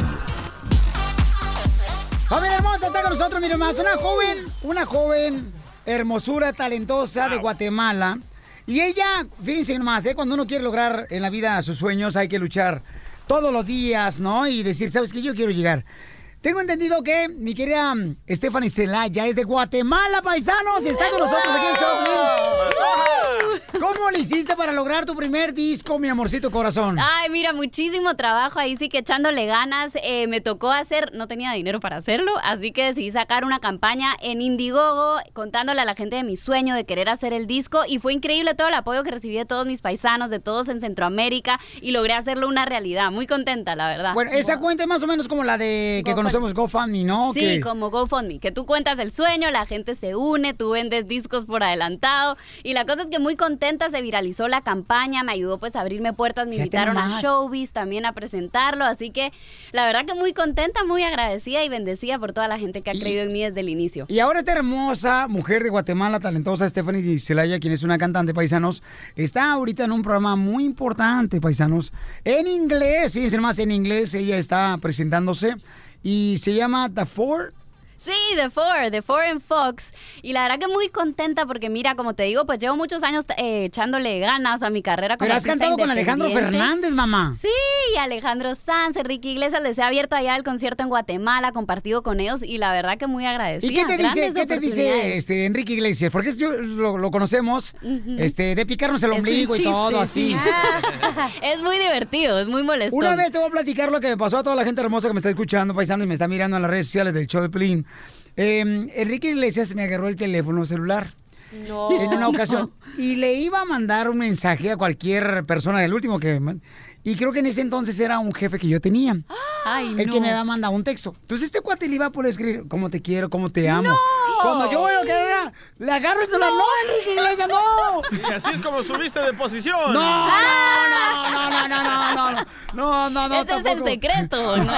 Familia hermosa, está con nosotros, miren más, una joven, una joven hermosura, talentosa de Guatemala. Y ella, fíjense nomás, ¿eh? cuando uno quiere lograr en la vida sus sueños, hay que luchar todos los días, ¿no? Y decir, ¿sabes qué? Yo quiero llegar. Tengo entendido que mi querida mm, Stephanie Celaya es de Guatemala, paisanos, y está con nosotros aquí en show. ¿Cómo le hiciste para lograr tu primer disco, mi amorcito corazón? Ay, mira, muchísimo trabajo ahí sí que echándole ganas. Eh, me tocó hacer, no tenía dinero para hacerlo, así que decidí sacar una campaña en Indiegogo contándole a la gente de mi sueño de querer hacer el disco y fue increíble todo el apoyo que recibí de todos mis paisanos, de todos en Centroamérica y logré hacerlo una realidad. Muy contenta, la verdad. Bueno, esa cuenta es más o menos como la de que conocemos GoFundMe, ¿no? Sí, como GoFundMe, que tú cuentas el sueño, la gente se une, tú vendes discos por adelantado y la cosa es que muy contenta se viralizó la campaña, me ayudó pues a abrirme puertas, me Fíjate invitaron a. Showbiz también a presentarlo, así que la verdad que muy contenta, muy agradecida y bendecida por toda la gente que ha creído en mí desde el inicio. Y ahora esta hermosa mujer de Guatemala, talentosa Stephanie Celaya, quien es una cantante, paisanos, está ahorita en un programa muy importante, paisanos, en inglés, fíjense más, en inglés ella está presentándose y se llama The Four. Sí, The Four, The Four en Fox. Y la verdad que muy contenta porque mira, como te digo, pues llevo muchos años eh, echándole ganas a mi carrera como Pero has cantado con Alejandro. Fernández, mamá. Sí, y Alejandro Sanz, Enrique Iglesias, les he abierto allá el concierto en Guatemala, compartido con ellos y la verdad que muy agradecida. ¿Y qué te dice, qué te dice este, Enrique Iglesias? Porque es- yo lo, lo conocemos, este, de picarnos el Es ombligo y todo así. sí. es muy divertido, es muy molesto. Una vez te voy a platicar lo que me pasó a toda la gente hermosa que me está escuchando, paisano, y me está mirando en las redes sociales del show de Pelín. Eh, Enrique Iglesias me agarró el teléfono celular. No. En una ocasión. Y le iba a mandar un mensaje a cualquier persona, el último que... Y creo que en ese entonces era un jefe que yo tenía. Ay, el que no. me había mandado un texto. Entonces este cuate le iba a poder escribir, cómo te quiero, cómo te amo. Cuando yo veo que era, le agarro el celular, no, Enrique Iglesias, no. Y así es como subiste de posición. No, no, no, no, no, no, no, no, no, no, no, Este es el tampoco. secreto, ¿no?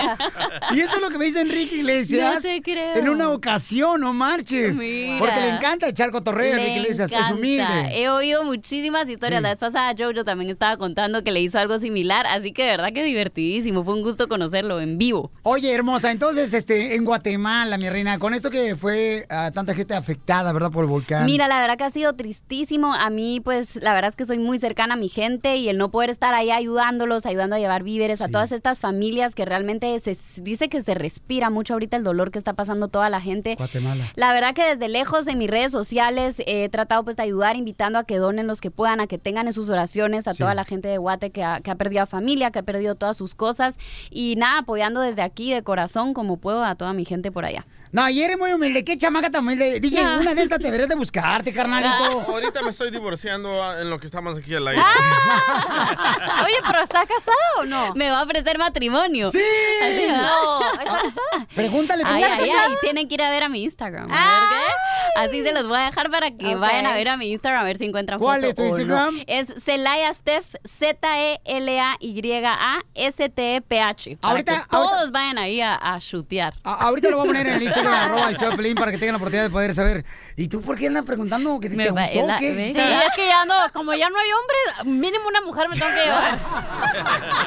Y eso es lo que me hizo Enrique Iglesias. No te creo. En una ocasión, no marches. Mira. Porque le encanta echar cotorreo a Enrique Iglesias. Es encanta. humilde. He oído muchísimas historias. Sí. La vez pasada Jojo también estaba contando que le hizo algo similar, así que de verdad que divertidísimo. Fue un gusto conocerlo en vivo. Oye, hermosa, entonces, este, en Guatemala, mi reina, con esto que fue a tanta gente afectada, ¿verdad? Por el volcán. Mira, la verdad que ha sido tristísimo. A mí, pues, la verdad es que soy muy cercana a mi gente y el no poder estar ahí ayudándolos, ayudando a llevar víveres a todas estas familias que realmente se dice que se respira mucho ahorita el dolor que está pasando toda la gente. Guatemala. La verdad que desde lejos en mis redes sociales he tratado pues de ayudar, invitando a que donen los que puedan, a que tengan en sus oraciones a Sí. toda la gente de Guate que ha, que ha perdido a familia, que ha perdido todas sus cosas y nada, apoyando desde aquí de corazón como puedo a toda mi gente por allá. No, y eres muy humilde. ¿Qué chamaca tan humilde? DJ, No. una de estas deberías de buscarte, carnalito. Ahorita me estoy divorciando ah, en lo que estamos aquí al aire. Oye, pero ¿está casado o no? Me va a ofrecer matrimonio. Sí. Así, no, ¿está casada? Pregúntale, ¿tú Ay, ay, casada? ay, tienen que ir a ver a mi Instagram. a ver qué. Así se los voy a dejar para que vayan a ver a mi Instagram a ver si encuentran ¿Cuál foto es tu no. Instagram? Es Celaya Steph, E Z-E-L-A-Y-A-S-T-E-P-H. Para Ahorita- que todos vayan ahí a, a chutear. A- ahorita lo voy a poner en el Instagram, arroba el Choplin, para que tengan la oportunidad de poder saber. ¿Y tú por qué andas preguntando? ¿Que te, te gustó? la- ¿Qué? ve- Sí, es que ya no, como ya no hay hombres, mínimo una mujer me tengo que llevar.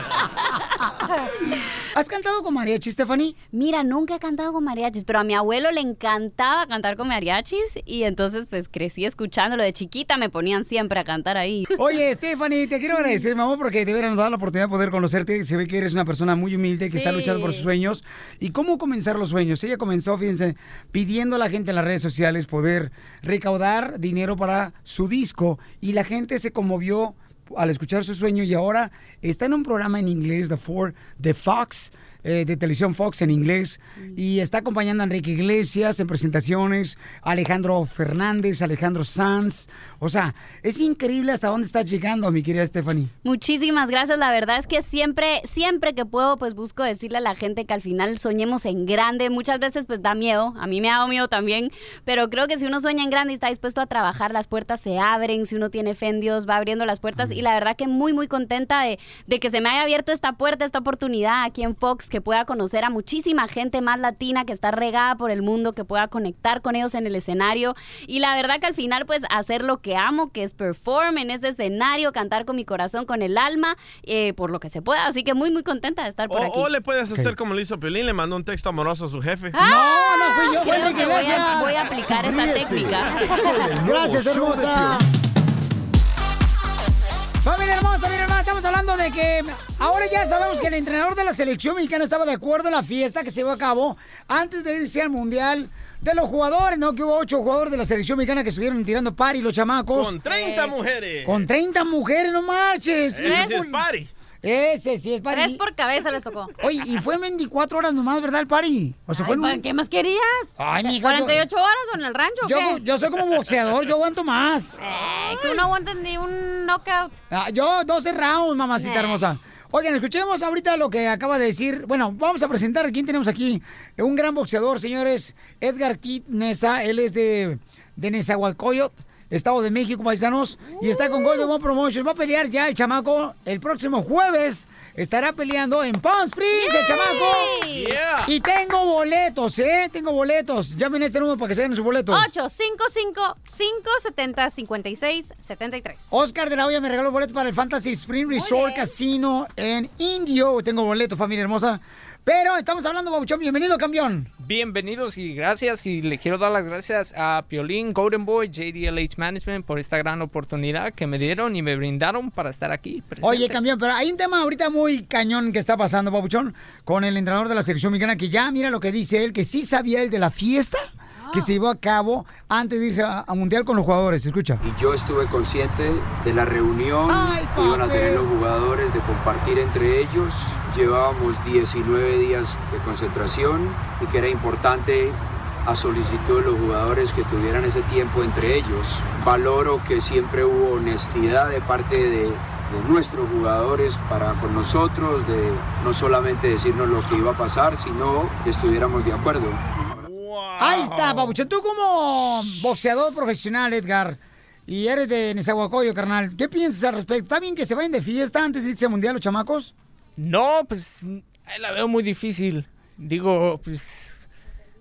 ¿Has cantado con mariachi, Stephanie? Mira, nunca he cantado con mariachis, pero a mi abuelo le encantaba cantar con mariachis y entonces pues crecí escuchándolo. De chiquita me ponían siempre a cantar ahí. Oye, Stephanie, te quiero agradecer, mamá, porque de veras nos da la oportunidad de poder conocerte. Se ve que eres una persona muy humilde, que está luchando por sus sueños. ¿Y cómo comenzar los sueños? Ella comenzó, fíjense, pidiendo a la gente en las redes sociales poder recaudar dinero para su disco. Y la gente se conmovió al escuchar su sueño y ahora está en un programa en inglés de Fox, eh, de televisión Fox en inglés, y está acompañando a Enrique Iglesias en presentaciones, Alejandro Fernández, Alejandro Sanz. O sea, es increíble hasta dónde estás llegando, mi querida Stephanie. Muchísimas gracias. La verdad es que siempre, siempre que puedo, pues busco decirle a la gente que al final soñemos en grande. Muchas veces pues da miedo. A mí me ha dado miedo también. Pero creo que si uno sueña en grande y está dispuesto a trabajar, las puertas se abren. Si uno tiene fe en Dios, va abriendo las puertas. Y la verdad que muy, muy contenta de, de que se me haya abierto esta puerta, esta oportunidad aquí en Fox, que pueda conocer a muchísima gente más latina que está regada por el mundo, que pueda conectar con ellos en el escenario. Y la verdad que al final pues hacer lo que amo, que es perform en ese escenario, cantar con mi corazón, con el alma, eh, por lo que se pueda. Así que muy, muy contenta de estar por O, aquí. o le puedes hacer como lo hizo Piolín, le mandó un texto amoroso a su jefe. ¡Ah! No, no fui yo, fue que voy a, voy a aplicar esa técnica. Gracias, hermosa. Familia hermosa, mira hermana, estamos hablando de que ahora ya sabemos que el entrenador de la selección mexicana estaba de acuerdo en la fiesta que se llevó a cabo antes de irse al mundial de los jugadores, ¿no? Que hubo ocho jugadores de la selección mexicana que estuvieron tirando pari los chamacos. Con 30 mujeres. Con 30 mujeres, no marches. Sí es party. Ese sí es pari. Tres por cabeza les tocó. Oye, y fue en 24 horas nomás, ¿verdad, el pari? O sea, Ay, fue en un- ¿pa- ¿Qué más querías? Ay, yo- ¿48 horas o en el rancho o Yo, qué? yo soy como boxeador, yo aguanto más. Eh, tú no aguantas ni un knockout. Ah, yo 12 rounds, mamacita Eh. hermosa. Oigan, escuchemos ahorita lo que acaba de decir. Bueno, vamos a presentar a quién tenemos aquí. Un gran boxeador, señores. Edgar Kit Nesa. Él es de, de Nezahualcóyotl, Estado de México, paisanos. Y está con Golden One Promotions. Va a pelear ya el chamaco el próximo jueves. Estará peleando en Palm Springs, el chamaco. Yeah. Y tengo boletos, ¿eh? Tengo boletos. Llamen a este número para que se ganen sus boletos. 855-570-5673. Oscar de la Hoya me regaló boletos para el Fantasy Spring Resort Casino en Indio. Tengo boletos, familia hermosa. Pero estamos hablando, Babuchón. Bienvenido, campeón. Bienvenidos y gracias y le quiero dar las gracias a Piolín, Golden Boy, JDLH Management por esta gran oportunidad que me dieron y me brindaron para estar aquí. presente. Oye, campeón, pero hay un tema ahorita muy cañón que está pasando, Babuchón, con el entrenador de la selección mexicana que ya mira lo que dice él, que sí sabía él de la fiesta que se llevó a cabo antes de irse a, a Mundial con los jugadores. Escucha. Y yo estuve consciente de la reunión Ay, que iban a tener los jugadores, de compartir entre ellos. Llevábamos 19 días de concentración y que era importante a solicitud de los jugadores que tuvieran ese tiempo entre ellos. Valoro que siempre hubo honestidad de parte de, de nuestros jugadores para con nosotros, de no solamente decirnos lo que iba a pasar, sino que estuviéramos de acuerdo. Ahí está, Babuchón. Tú como boxeador profesional, Edgar, y eres de Nezahualcóyotl, carnal, ¿qué piensas al respecto? ¿Está bien que se vayan de fiesta antes de irse al Mundial los chamacos? No, pues la veo muy difícil. Digo, pues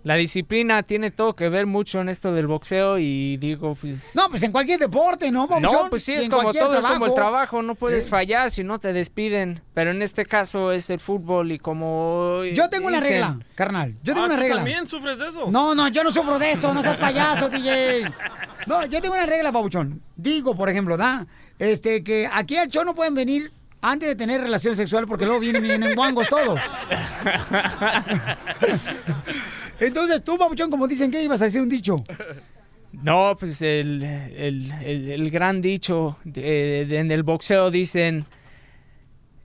la disciplina tiene todo que ver mucho en esto del boxeo y digo, pues... No, pues en cualquier deporte, ¿no? No, pues sí, es en como cualquier todo, es como el trabajo. trabajo, no puedes Eh. fallar si no te despiden, pero en este caso es el fútbol y como... Yo tengo una regla, carnal. Yo tengo Ah, una ¿tú regla. también sufres de eso? No, no, yo no sufro de esto, no seas payaso, DJ. No, yo tengo una regla, Babuchón. Digo, por ejemplo, ¿da? Este, que aquí al show no pueden venir antes de tener relaciones sexuales porque luego vienen, vienen guangos todos. Entonces tú, Babuchón, como dicen que ibas a decir un dicho. No, pues el, el- el- el gran dicho de- de- en el boxeo dicen,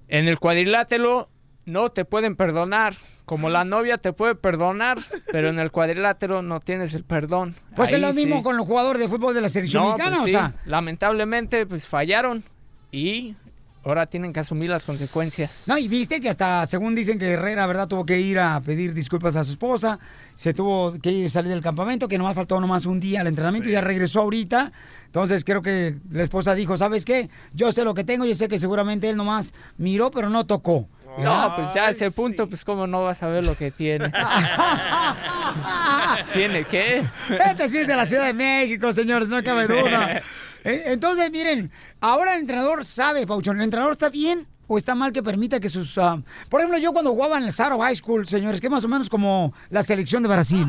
en el cuadrilátero no te pueden perdonar, como la novia te puede perdonar, pero en el cuadrilátero no tienes el perdón. Pues es lo mismo sí. con los jugadores de fútbol de la selección No, mexicana, pues o sea. lamentablemente pues fallaron y ahora tienen que asumir las consecuencias. No, y viste que hasta, según dicen que Herrera, ¿verdad? Tuvo que ir a pedir disculpas a su esposa, se tuvo que ir salir del campamento, que nomás faltó nomás un día al entrenamiento y ya regresó ahorita. Entonces creo que la esposa dijo, ¿sabes qué? Yo sé lo que tengo, yo sé que seguramente él nomás miró, pero no tocó. No, pues ya a ese punto, pues cómo no vas a ver lo que tiene. ¿Tiene qué? Este sí es de la Ciudad de México, señores, no cabe duda. Eh, Entonces, miren, ahora el entrenador sabe, Pauchón, ¿el entrenador está bien o está mal que permita que sus... ah, Por ejemplo, yo cuando jugaba en el Saro High School, señores, que es más o menos como la selección de Brasil.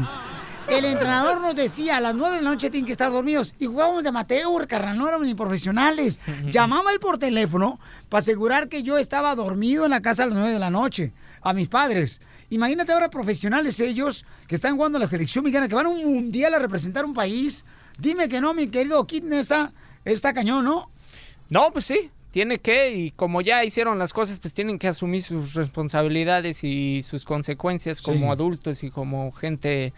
El entrenador nos decía, a las 9 de la noche tienen que estar dormidos. Y jugábamos de amateur, carnal, no éramos ni profesionales. Llamaba él por teléfono para asegurar que yo estaba dormido en la casa a las 9 de la noche, a mis padres. Imagínate ahora profesionales ellos que están jugando a la selección mexicana, que van a un mundial a representar un país. Dime que no, mi querido Kid Nessa, está cañón, ¿no? No, pues sí, tiene que, y como ya hicieron las cosas, pues tienen que asumir sus responsabilidades y sus consecuencias como Sí. adultos y como gente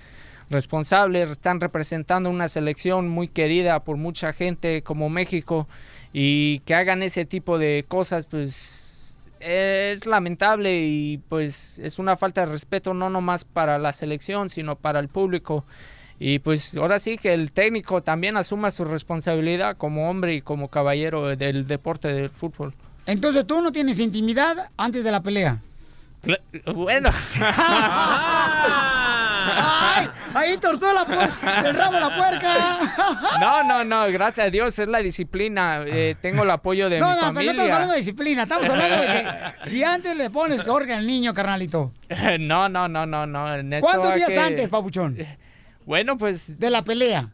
responsable. Están representando una selección muy querida por mucha gente como México y que hagan ese tipo de cosas, pues es lamentable y pues es una falta de respeto no nomás para la selección, sino para el público. Y pues ahora sí que el técnico también asuma su responsabilidad como hombre y como caballero del deporte del fútbol. Entonces tú no tienes intimidad antes de la pelea. Bueno. ¡Ay! Ahí torzó la el rabo la puerca. No, no, no, gracias a Dios es la disciplina. Eh, tengo el apoyo de No, mi no, pero familia. no estamos hablando de disciplina, estamos hablando de que si antes le pones orga al niño, carnalito. No, no, no, no, no. esto ¿Cuántos días que- antes, papuchón? Bueno, pues. De la pelea.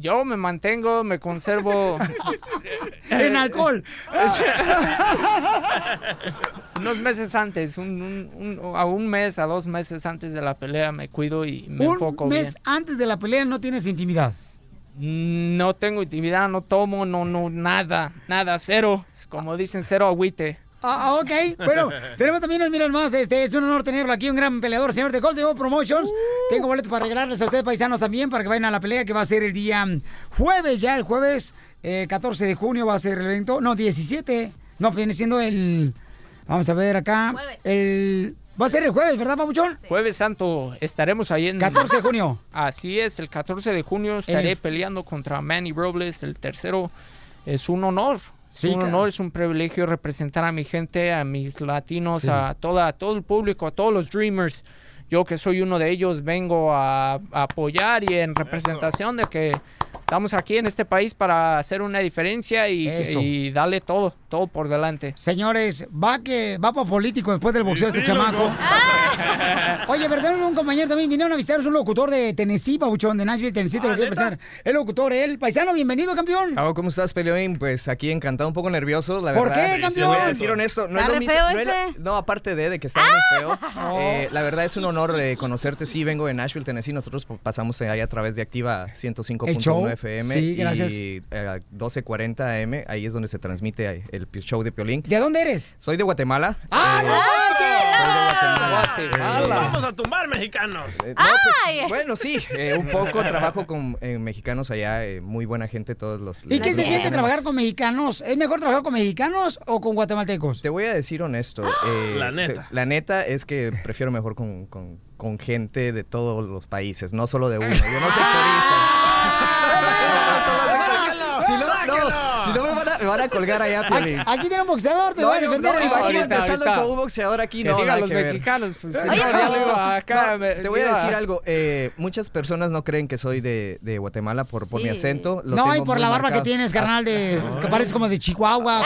Yo me mantengo, me conservo. En alcohol. Unos meses antes, un, un- un- a un mes, a dos meses antes de la pelea me cuido y me enfoco Un mes bien. antes de la pelea no tienes intimidad. No tengo intimidad, no tomo, no, no, nada, nada, cero. Como dicen, cero agüite. Ah, ah, ok. Bueno, tenemos también, miren más, este es un honor tenerlo aquí, un gran peleador, señor de Gold Devil Promotions. Tengo boletos para regalarles a ustedes, paisanos, también, para que vayan a la pelea que va a ser el día jueves, ya el jueves eh, 14 de junio va a ser el evento. No, 17. No, viene siendo el... Vamos a ver acá. El... Va a ser el jueves, ¿verdad, papuchón? Jueves Santo, estaremos ahí en... 14 de junio. Así es, el 14 de junio estaré El- peleando contra Manny Robles, el tercero. Es un honor. Sí, es un honor, es un privilegio representar a mi gente, a mis latinos, Sí. a toda, a todo el público, a todos los Dreamers. Yo que soy uno de ellos vengo a, a apoyar y en representación de que estamos aquí en este país para hacer una diferencia y, y darle todo, todo por delante. Señores, va que va para político después del boxeo Sí, este sí, chamaco. loco. Oye, tenemos un compañero también, vinieron a visitar, es un locutor de Tennessee, Pabuchón, de Nashville, Tennessee, te lo quiero presentar. El locutor, él, paisano, bienvenido, campeón. Ah, ¿Cómo estás, Peleoín? Pues aquí encantado, un poco nervioso, la ¿Por verdad. qué, campeón? Voy a decir honesto, no es ¿Está lo mismo. no, este? no, aparte de, de que está muy feo, eh, la verdad es un honor eh, conocerte. Sí, vengo de Nashville, Tennessee. Nosotros pasamos ahí a través de Activa El show. 105.1 FM Sí, gracias. y eh, 1240 AM. Ahí es donde se transmite el show de Piolín. ¿De dónde eres? Soy de Guatemala. ¡Ah, Eh, no soy de Guatemala. Guatemala. Eh, Vamos a tumbar mexicanos. eh, no, pues, bueno, sí, eh, un poco trabajo con eh, mexicanos allá, eh, muy buena gente, todos los... ¿Y qué se siente trabajar con mexicanos? ¿Es mejor trabajar con mexicanos o con guatemaltecos? Te voy a decir honesto. eh, La neta. te- la neta es que prefiero mejor con, con- con gente de todos los países, no solo de uno. Yo no sectorizo. Si no, no, si no me van a, a colgar allá, Piolín. Aquí, aquí tiene un boxeador, te No, voy a defender. no, imagínate ahorita. con un boxeador aquí, Que no, digan nada los mexicanos, pues, Oye, no, ya iba acá, no, me- te voy a decir algo. eh, muchas personas no creen que soy de, de Guatemala por, por mi Sí. acento. lo No, y por la barba que tienes, carnal, de, que pareces como de Chihuahua,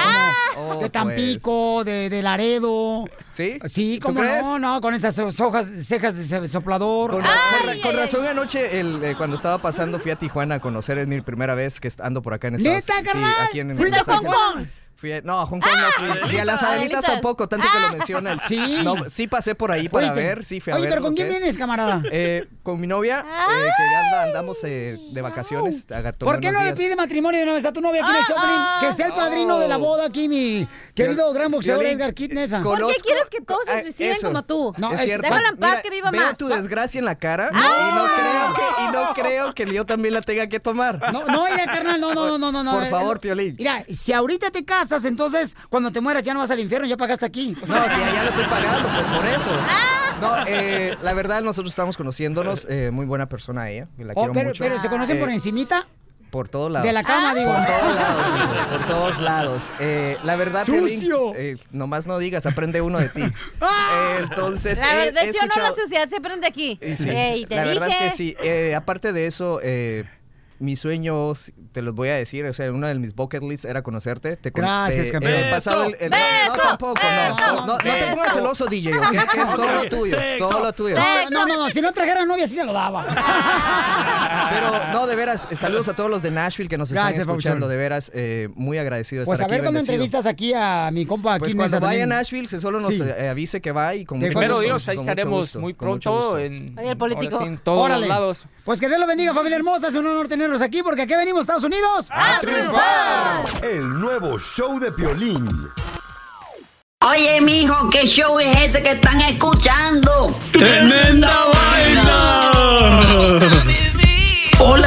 como Oh, de Tampico, de, de Laredo. ¿Sí? Sí, ¿Tú como no, no, con esas hojas, cejas de soplador. Con, con- con razón anoche, el, eh, cuando estaba pasando, fui a Tijuana a conocer, es mi primera vez que ando por acá en Estados ¿Neta, carnal? aquí en ¿Fuiste a Los Ángeles. Hong Kong? Fui a- no, a Hong Kong no fui. Y a las Adelitas tampoco, tanto que lo mencionan. Sí. No, sí pasé por ahí para ¿Fuiste? ver, sí fui a Oye, ver pero ¿con quién es. vienes, camarada? Eh, con mi novia, eh, que ya anda- andamos eh, de vacaciones. ¿Por qué no le pide matrimonio de una vez a tu novia aquí en el Choplin? Que sea el padrino de la boda aquí, mi querido gran boxeador Violín, Edgar Kitnesa. ¿Por qué quieres que todos se Ah, suiciden eso. como tú? No, es es- cierto. Déjala en paz, Mira, que viva veo más. tu desgracia en la cara No. y, no creo que, y no creo que yo también la tenga que tomar. No, no, mira, carnal, no, no, no, no, no, no. Por eh, favor, Piolín. Mira, si ahorita te casas, entonces cuando te mueras ya no vas al infierno, ya pagaste aquí. No, sí, ya lo estoy pagando, pues por eso. Ah. No, eh, la verdad, nosotros estamos conociéndonos. eh, muy buena persona ella. La Oh, quiero pero, mucho. pero se conocen por Eh, encimita. Por todos lados. De la cama, digo. Por todos lados, hijo, por todos lados. Eh, la verdad, ¡Sucio! eh, nomás no digas, aprende uno de ti. Eh, entonces, La verdad, o no, la suciedad se prende aquí. sí, Ey, te la verdad dije. que sí. Eh, aparte de eso, eh, mis sueños, te los voy a decir, o sea, uno de mis bucket lists era conocerte. Te con- Gracias, te- campeón. pasado el- el- no, no, ¡Beso! tampoco, no. ¡Beso! No, no te pongas ¡Beso! celoso, DJ, ¿ok? Que es todo lo tuyo, Sexo. todo lo tuyo. No, no, no, si no trajera novia, sí se lo daba. Pero no, de veras, eh, saludos a todos los de Nashville que nos Gracias, están escuchando, Papuchón. de veras, eh, muy agradecido de Pues a estar ver aquí. cuando bendecido. entrevistas aquí a mi compa Pues aquí cuando Nesa vaya a también. Nashville, se solo nos Sí. eh, avise que va y con mucho acuerdo. gusto, Primero Dios, ahí con mucho estaremos gusto, muy con mucho pronto gusto. en, Oye, el político. ahora sí, en todos Órale. los lados. Pues que Dios lo bendiga, familia hermosa. Es un honor tenerlo llámenos aquí porque aquí venimos, Estados Unidos. ¡A triunfar! El nuevo show de Piolín. Oye, mijo, ¿qué show es ese que están escuchando? ¡Tremenda vaina!